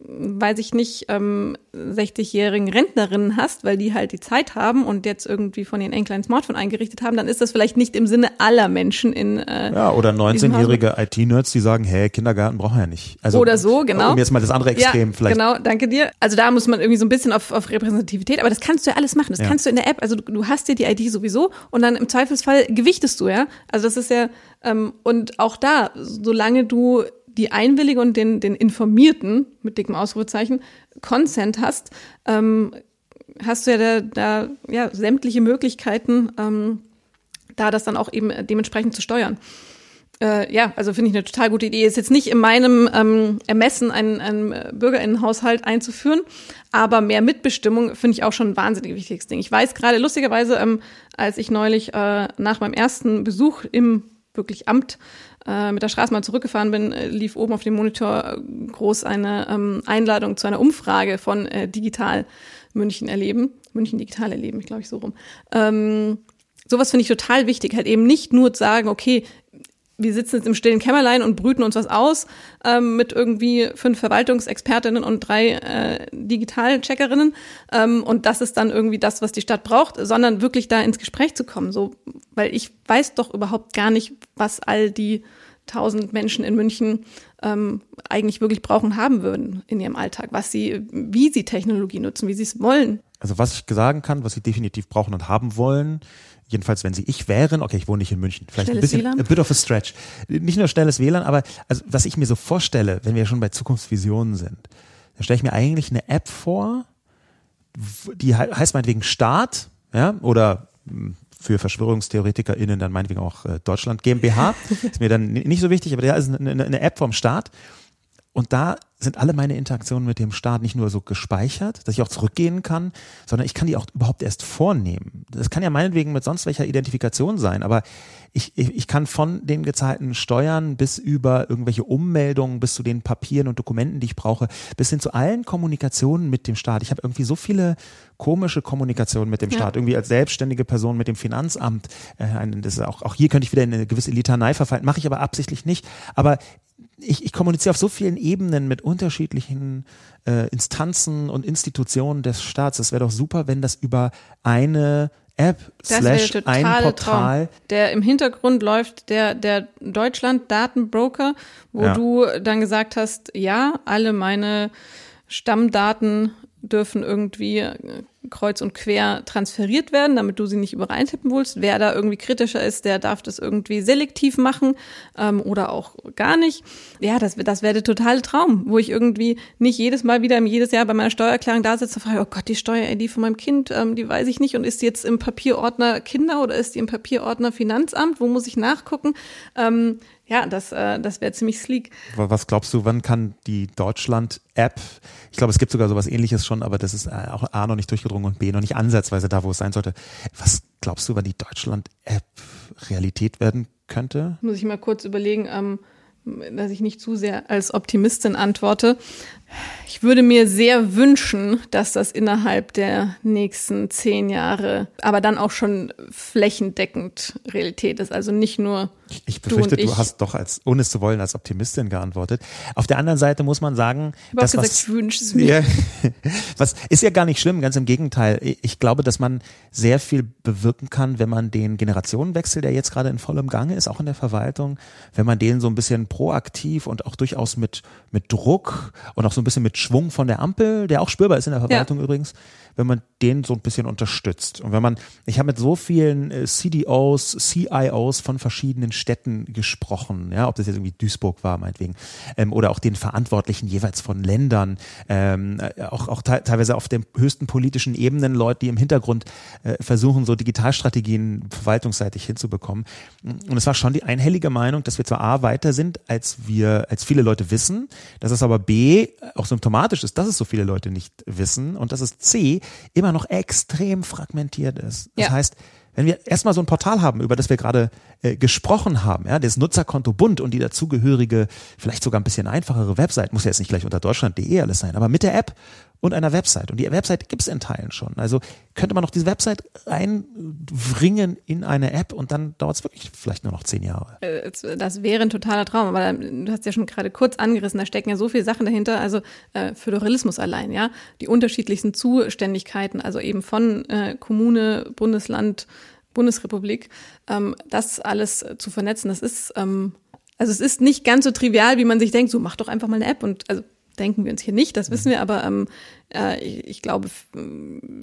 [SPEAKER 3] weiß ich nicht, ähm, 60-jährigen Rentnerinnen hast, weil die halt die Zeit haben und jetzt irgendwie von ihren Enkeln ein Smartphone eingerichtet haben, dann ist das vielleicht nicht im Sinne aller Menschen in äh,
[SPEAKER 2] Ja, oder 19-jährige IT-Nerds, die sagen, hey, Kindergarten brauchen wir ja nicht.
[SPEAKER 3] Also, oder so, genau.
[SPEAKER 2] Um jetzt mal das andere Extrem
[SPEAKER 3] ja,
[SPEAKER 2] vielleicht.
[SPEAKER 3] Genau, danke dir. Also da muss man irgendwie so ein bisschen auf, auf Repräsentativität, aber das kannst du ja alles machen. Das ja. kannst du in der App, also du, du hast dir die ID sowieso und dann im Zweifelsfall gewichtest du, ja. Also das ist ja, ähm, und auch da, solange du die Einwilligung und den, den informierten, mit dickem Ausrufezeichen, Consent hast, ähm, hast du ja da, da ja, sämtliche Möglichkeiten, ähm, da das dann auch eben dementsprechend zu steuern. Äh, ja, also finde ich eine total gute Idee. Ist jetzt nicht in meinem ähm, Ermessen, einen, einen Bürgerinnenhaushalt einzuführen, aber mehr Mitbestimmung finde ich auch schon ein wahnsinnig wichtiges Ding. Ich weiß gerade lustigerweise, ähm, als ich neulich äh, nach meinem ersten Besuch im wirklich Amt äh, mit der Straßenbahn zurückgefahren bin, äh, lief oben auf dem Monitor äh, groß eine ähm, Einladung zu einer Umfrage von äh, Digital München erleben. München Digital erleben, ich glaube ich so rum. Ähm, sowas finde ich total wichtig, halt eben nicht nur zu sagen, okay, wir sitzen jetzt im stillen Kämmerlein und brüten uns was aus ähm, mit irgendwie fünf Verwaltungsexpertinnen und drei äh, Digitalcheckerinnen ähm, und das ist dann irgendwie das, was die Stadt braucht, sondern wirklich da ins Gespräch zu kommen, so, weil ich weiß doch überhaupt gar nicht, was all die tausend Menschen in München ähm, eigentlich wirklich brauchen haben würden in ihrem Alltag, was sie, wie sie Technologie nutzen, wie sie es wollen.
[SPEAKER 2] Also was ich sagen kann, was sie definitiv brauchen und haben wollen, jedenfalls wenn sie ich wären, okay, ich wohne nicht in München, vielleicht schnelles ein bisschen, WLAN? a bit of a stretch. Nicht nur schnelles WLAN, aber also was ich mir so vorstelle, wenn wir schon bei Zukunftsvisionen sind, da stelle ich mir eigentlich eine App vor, die heißt meinetwegen Staat, ja, oder hm, für VerschwörungstheoretikerInnen dann meinetwegen auch äh, Deutschland GmbH. [LAUGHS] Ist mir dann nicht so wichtig, aber der ist eine, eine App vom Staat. Und da sind alle meine Interaktionen mit dem Staat nicht nur so gespeichert, dass ich auch zurückgehen kann, sondern ich kann die auch überhaupt erst vornehmen. Das kann ja meinetwegen mit sonst welcher Identifikation sein, aber ich, ich, ich kann von den gezahlten Steuern bis über irgendwelche Ummeldungen, bis zu den Papieren und Dokumenten, die ich brauche, bis hin zu allen Kommunikationen mit dem Staat. Ich habe irgendwie so viele komische Kommunikationen mit dem Staat, ja. irgendwie als selbstständige Person mit dem Finanzamt. Äh, das auch, auch hier könnte ich wieder in eine gewisse Litanei verfallen, mache ich aber absichtlich nicht. Aber ich, ich kommuniziere auf so vielen Ebenen mit unterschiedlichen äh, Instanzen und Institutionen des Staats. Es wäre doch super, wenn das über eine App das slash ein Portal.
[SPEAKER 3] Traum. Der im Hintergrund läuft der, der Deutschland-Datenbroker, wo ja. du dann gesagt hast, ja, alle meine Stammdaten dürfen irgendwie kreuz und quer transferiert werden, damit du sie nicht überall tippen willst. Wer da irgendwie kritischer ist, der darf das irgendwie selektiv machen ähm, oder auch gar nicht. Ja, das, das wäre der totale Traum, wo ich irgendwie nicht jedes Mal wieder jedes Jahr bei meiner Steuererklärung da sitze und frage, oh Gott, die Steuer-ID von meinem Kind, ähm, die weiß ich nicht und ist die jetzt im Papierordner Kinder oder ist die im Papierordner Finanzamt? Wo muss ich nachgucken? Ähm, ja, das, äh, das wäre ziemlich sleek.
[SPEAKER 2] Was glaubst du, wann kann die Deutschland-App, ich glaube, es gibt sogar sowas ähnliches schon, aber das ist äh, auch A noch nicht durchgedrungen und B noch nicht ansatzweise da, wo es sein sollte. Was glaubst du, wann die Deutschland-App Realität werden könnte?
[SPEAKER 3] Muss ich mal kurz überlegen, ähm, dass ich nicht zu sehr als Optimistin antworte. Ich würde mir sehr wünschen, dass das innerhalb der nächsten zehn Jahre, aber dann auch schon flächendeckend Realität ist. Also nicht nur.
[SPEAKER 2] Ich befürchte,
[SPEAKER 3] du,
[SPEAKER 2] du hast doch als, ohne es zu wollen, als Optimistin geantwortet. Auf der anderen Seite muss man sagen,
[SPEAKER 3] ich dass gesagt, was, ich wünsche es mir. [LAUGHS]
[SPEAKER 2] was ist ja gar nicht schlimm, ganz im Gegenteil. Ich glaube, dass man sehr viel bewirken kann, wenn man den Generationenwechsel, der jetzt gerade in vollem Gange ist, auch in der Verwaltung, wenn man den so ein bisschen proaktiv und auch durchaus mit, mit Druck und auch so ein bisschen mit Schwung von der Ampel, der auch spürbar ist in der Verwaltung ja. übrigens, wenn man den so ein bisschen unterstützt. Und wenn man, ich habe mit so vielen äh, CDOs, CIOs von verschiedenen Städten gesprochen, ja, ob das jetzt irgendwie Duisburg war, meinetwegen, ähm, oder auch den Verantwortlichen jeweils von Ländern, ähm, äh, auch, auch te teilweise auf den höchsten politischen Ebenen Leute, die im Hintergrund äh, versuchen, so Digitalstrategien verwaltungsseitig hinzubekommen. Und es war schon die einhellige Meinung, dass wir zwar A weiter sind, als wir, als viele Leute wissen, dass es aber B auch symptomatisch ist, dass es so viele Leute nicht wissen und dass es C immer noch extrem fragmentiert ist. Das ja. heißt, wenn wir erstmal so ein Portal haben, über das wir gerade äh, gesprochen haben, ja, das Nutzerkonto Bund und die dazugehörige, vielleicht sogar ein bisschen einfachere Website, muss ja jetzt nicht gleich unter deutschland.de alles sein, aber mit der App und einer Website. Und die Website gibt's in Teilen schon. Also könnte man noch diese Website reinbringen in eine App und dann dauert's wirklich vielleicht nur noch zehn Jahre.
[SPEAKER 3] Äh, das wäre ein totaler Traum, aber du hast ja schon gerade kurz angerissen, da stecken ja so viele Sachen dahinter. Also äh, Föderalismus allein, ja. Die unterschiedlichsten Zuständigkeiten, also eben von äh, Kommune, Bundesland, Bundesrepublik, ähm, das alles zu vernetzen, das ist, ähm, also es ist nicht ganz so trivial, wie man sich denkt, so mach doch einfach mal eine App und also denken wir uns hier nicht, das wissen wir, aber ähm, äh, ich, ich, glaube,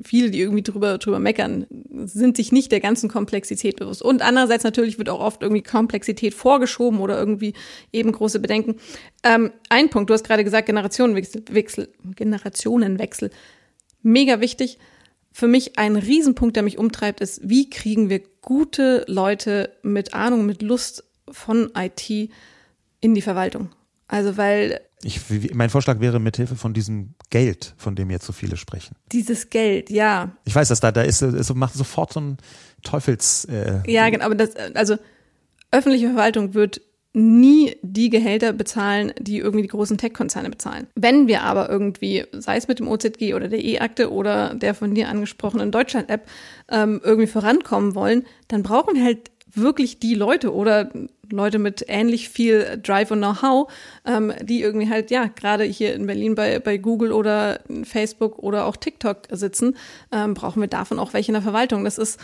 [SPEAKER 3] viele, die irgendwie drüber, drüber meckern, sind sich nicht der ganzen Komplexität bewusst. Und andererseits natürlich wird auch oft irgendwie Komplexität vorgeschoben oder irgendwie eben große Bedenken. Ähm, ein Punkt, du hast gerade gesagt, Generationenwechsel, Wechsel, Generationenwechsel. Mega wichtig. Für mich ein Riesenpunkt, der mich umtreibt, ist, wie kriegen wir gute Leute mit Ahnung, mit Lust von IT in die Verwaltung? Also weil
[SPEAKER 2] ich, mein Vorschlag wäre mithilfe von diesem Geld, von dem jetzt so viele sprechen.
[SPEAKER 3] Dieses Geld, ja.
[SPEAKER 2] Ich weiß, dass da, da ist, ist macht sofort so ein Teufels.
[SPEAKER 3] Äh ja, genau, aber das, also öffentliche Verwaltung wird nie die Gehälter bezahlen, die irgendwie die großen Tech-Konzerne bezahlen. Wenn wir aber irgendwie, sei es mit dem OZG oder der E-Akte oder der von dir angesprochenen Deutschland-App, ähm, irgendwie vorankommen wollen, dann brauchen wir halt wirklich die Leute oder Leute mit ähnlich viel Drive und Know-how, ähm, die irgendwie halt, ja, gerade hier in Berlin bei, bei Google oder Facebook oder auch TikTok sitzen, ähm, brauchen wir davon auch welche in der Verwaltung. Das ist,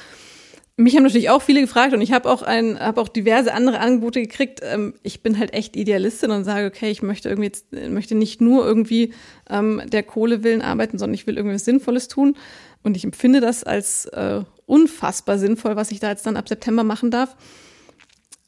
[SPEAKER 3] mich haben natürlich auch viele gefragt und ich habe auch ein, habe auch diverse andere Angebote gekriegt. Ähm, ich bin halt echt Idealistin und sage, okay, ich möchte irgendwie jetzt, möchte nicht nur irgendwie ähm, der Kohle willen arbeiten, sondern ich will irgendwie was Sinnvolles tun. Und ich empfinde das als äh, unfassbar sinnvoll, was ich da jetzt dann ab September machen darf.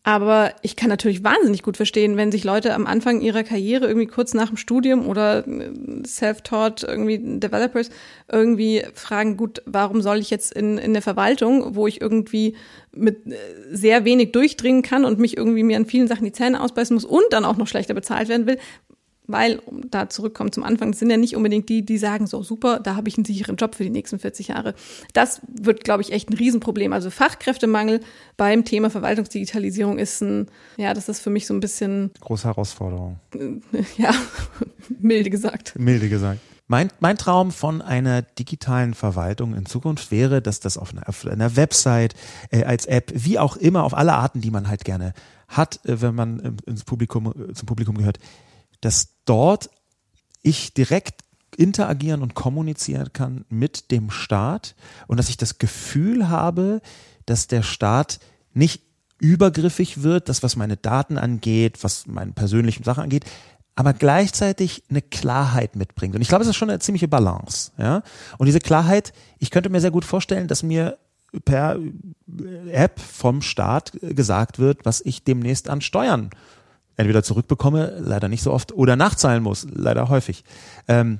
[SPEAKER 3] Aber ich kann natürlich wahnsinnig gut verstehen, wenn sich Leute am Anfang ihrer Karriere irgendwie kurz nach dem Studium oder äh, self-taught irgendwie Developers irgendwie fragen, gut, warum soll ich jetzt in, in der Verwaltung, wo ich irgendwie mit äh, sehr wenig durchdringen kann und mich irgendwie mir an vielen Sachen die Zähne ausbeißen muss und dann auch noch schlechter bezahlt werden will, weil, um da zurückkommen zum Anfang, das sind ja nicht unbedingt die, die sagen, so super, da habe ich einen sicheren Job für die nächsten 40 Jahre. Das wird, glaube ich, echt ein Riesenproblem. Also Fachkräftemangel beim Thema Verwaltungsdigitalisierung ist ein, ja, das ist für mich so ein bisschen.
[SPEAKER 2] Große Herausforderung. [LAUGHS]
[SPEAKER 3] Ja, milde gesagt.
[SPEAKER 2] Milde gesagt. Mein, mein Traum von einer digitalen Verwaltung in Zukunft wäre, dass das auf einer, auf einer Website, äh, als App, wie auch immer, auf alle Arten, die man halt gerne hat, äh, wenn man ins Publikum, zum Publikum gehört, dass dort ich direkt interagieren und kommunizieren kann mit dem Staat und dass ich das Gefühl habe, dass der Staat nicht übergriffig wird, das was meine Daten angeht, was meine persönlichen Sachen angeht, aber gleichzeitig eine Klarheit mitbringt. Und ich glaube, es ist schon eine ziemliche Balance. Ja? Und diese Klarheit, ich könnte mir sehr gut vorstellen, dass mir per App vom Staat gesagt wird, was ich demnächst an Steuern entweder zurückbekomme, leider nicht so oft, oder nachzahlen muss, leider häufig. Ähm,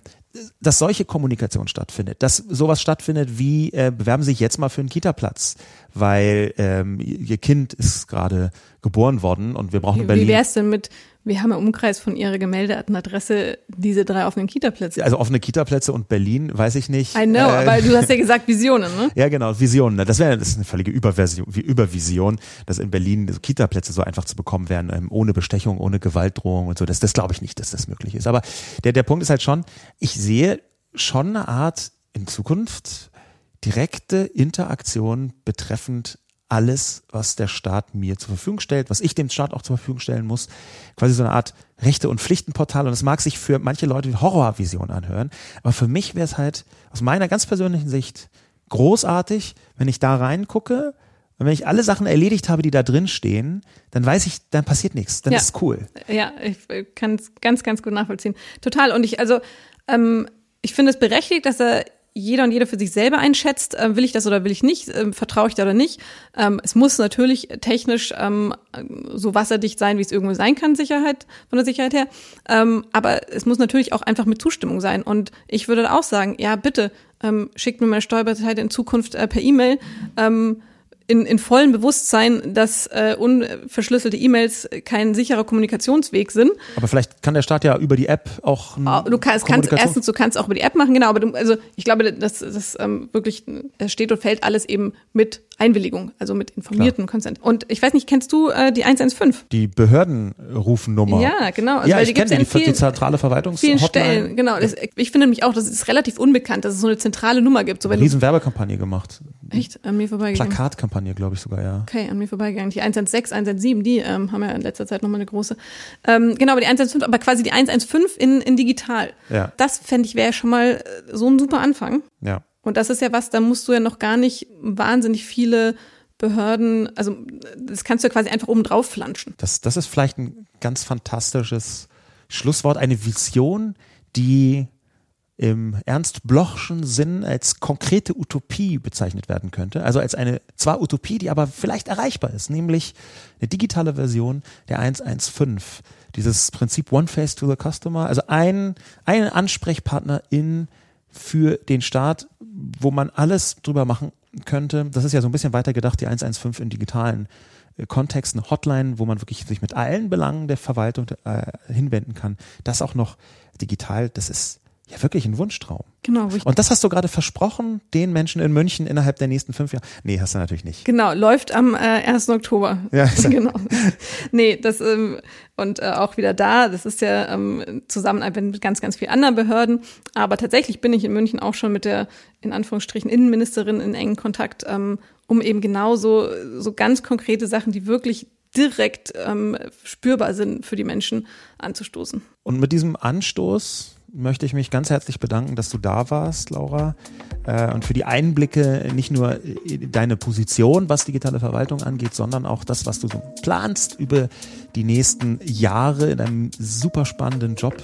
[SPEAKER 2] dass solche Kommunikation stattfindet, dass sowas stattfindet wie, äh, bewerben Sie sich jetzt mal für einen Kita-Platz, weil ähm, Ihr Kind ist gerade geboren worden und wir brauchen in Berlin.
[SPEAKER 3] Wie wär's denn mit Wir haben im Umkreis von Ihrer gemeldeten Adresse diese drei offenen Kita-Plätze.
[SPEAKER 2] Also offene Kita-Plätze und Berlin, weiß ich nicht.
[SPEAKER 3] I know, äh, aber du hast ja [LAUGHS] gesagt Visionen, ne?
[SPEAKER 2] Ja, genau, Visionen. Das wäre das ist eine völlige Überversion, wie Übervision, dass in Berlin Kita-Plätze so einfach zu bekommen wären, ähm, ohne Bestechung, ohne Gewaltdrohung und so. Das, das glaube ich nicht, dass das möglich ist. Aber der, der Punkt ist halt schon, ich sehe schon eine Art in Zukunft direkte Interaktion betreffend alles, was der Staat mir zur Verfügung stellt, was ich dem Staat auch zur Verfügung stellen muss. Quasi so eine Art Rechte- und Pflichtenportal. Und das mag sich für manche Leute wie Horrorvision anhören. Aber für mich wäre es halt aus meiner ganz persönlichen Sicht großartig, wenn ich da reingucke. Und wenn ich alle Sachen erledigt habe, die da drin stehen, dann weiß ich, dann passiert nichts. Dann
[SPEAKER 3] Ja.
[SPEAKER 2] ist es cool.
[SPEAKER 3] Ja, ich kann es ganz, ganz gut nachvollziehen. Total. Und ich, also, ähm, ich finde es berechtigt, dass er jeder und jede für sich selber einschätzt, äh, will ich das oder will ich nicht, ähm, vertraue ich da oder nicht. Ähm, es muss natürlich technisch ähm, so wasserdicht sein, wie es irgendwo sein kann, Sicherheit, von der Sicherheit her. Ähm, aber es muss natürlich auch einfach mit Zustimmung sein. Und ich würde auch sagen, ja, bitte, ähm, schickt mir meine Steuerbescheide in Zukunft äh, per E-Mail. Ähm, in, in vollem Bewusstsein, dass äh, unverschlüsselte E-Mails kein sicherer Kommunikationsweg sind.
[SPEAKER 2] Aber vielleicht kann der Staat ja über die App auch
[SPEAKER 3] Oh, Du kannst, kannst erstens, du kannst auch über die App machen, genau, aber du, also ich glaube, dass das ähm, wirklich es steht und fällt alles eben mit Einwilligung, also mit informierten Consent. Und ich weiß nicht, kennst du äh, die 115?
[SPEAKER 2] die Behördenrufennummer.
[SPEAKER 3] Ja, genau. Also,
[SPEAKER 2] ja,
[SPEAKER 3] weil
[SPEAKER 2] ich kenne
[SPEAKER 3] ja
[SPEAKER 2] die, die zentrale Verwaltungs
[SPEAKER 3] Vielen
[SPEAKER 2] Hotline.
[SPEAKER 3] Stellen, genau. Das, ich finde nämlich auch, dass es relativ unbekannt, dass es so eine zentrale Nummer gibt. So wenn
[SPEAKER 2] Riesen Werbekampagne gemacht.
[SPEAKER 3] echt an mir vorbeigegangen.
[SPEAKER 2] Plakatkampagne, glaube ich sogar, ja.
[SPEAKER 3] Okay, an mir vorbeigegangen. Die 116, 117, die ähm, haben ja in letzter Zeit nochmal eine große. Ähm, genau, aber die 115, aber quasi die 115 in, in digital.
[SPEAKER 2] Ja.
[SPEAKER 3] Das fände ich wäre schon mal äh, so ein super Anfang.
[SPEAKER 2] Ja.
[SPEAKER 3] Und das ist ja was, da musst du ja noch gar nicht wahnsinnig viele Behörden, also das kannst du ja quasi einfach oben drauf flanschen.
[SPEAKER 2] Das, das ist vielleicht ein ganz fantastisches Schlusswort, eine Vision, die im Ernst Blochschen Sinn als konkrete Utopie bezeichnet werden könnte. Also als eine zwar Utopie, die aber vielleicht erreichbar ist, nämlich eine digitale Version der 115. Dieses Prinzip One Face to the Customer, also ein, ein Ansprechpartner in für den Staat, wo man alles drüber machen könnte. Das ist ja so ein bisschen weiter gedacht, die 115 in digitalen äh, Kontext, eine Hotline, wo man wirklich sich mit allen Belangen der Verwaltung äh, hinwenden kann. Das auch noch digital, das ist ja wirklich ein Wunschtraum.
[SPEAKER 3] Genau,
[SPEAKER 2] Und das hast du gerade versprochen, den Menschen in München innerhalb der nächsten fünf Jahre. Nee, hast du natürlich nicht.
[SPEAKER 3] Genau, läuft am äh, 1. Oktober. [LAUGHS]
[SPEAKER 2] Ja,
[SPEAKER 3] genau. Nee, das ähm, und äh, auch wieder da, das ist ja ähm, Zusammenarbeit mit ganz, ganz vielen anderen Behörden. Aber tatsächlich bin ich in München auch schon mit der, in Anführungsstrichen, Innenministerin in engen Kontakt, ähm, um eben genauso so ganz konkrete Sachen, die wirklich direkt ähm, spürbar sind für die Menschen, anzustoßen.
[SPEAKER 2] Und mit diesem Anstoß möchte ich mich ganz herzlich bedanken, dass du da warst, Laura, äh, und für die Einblicke nicht nur in deine Position, was digitale Verwaltung angeht, sondern auch das, was du so planst über die nächsten Jahre in einem super spannenden Job.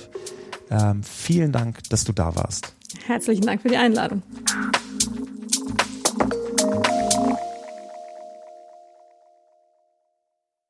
[SPEAKER 2] Ähm, vielen Dank, dass du da warst.
[SPEAKER 3] Herzlichen Dank für die Einladung.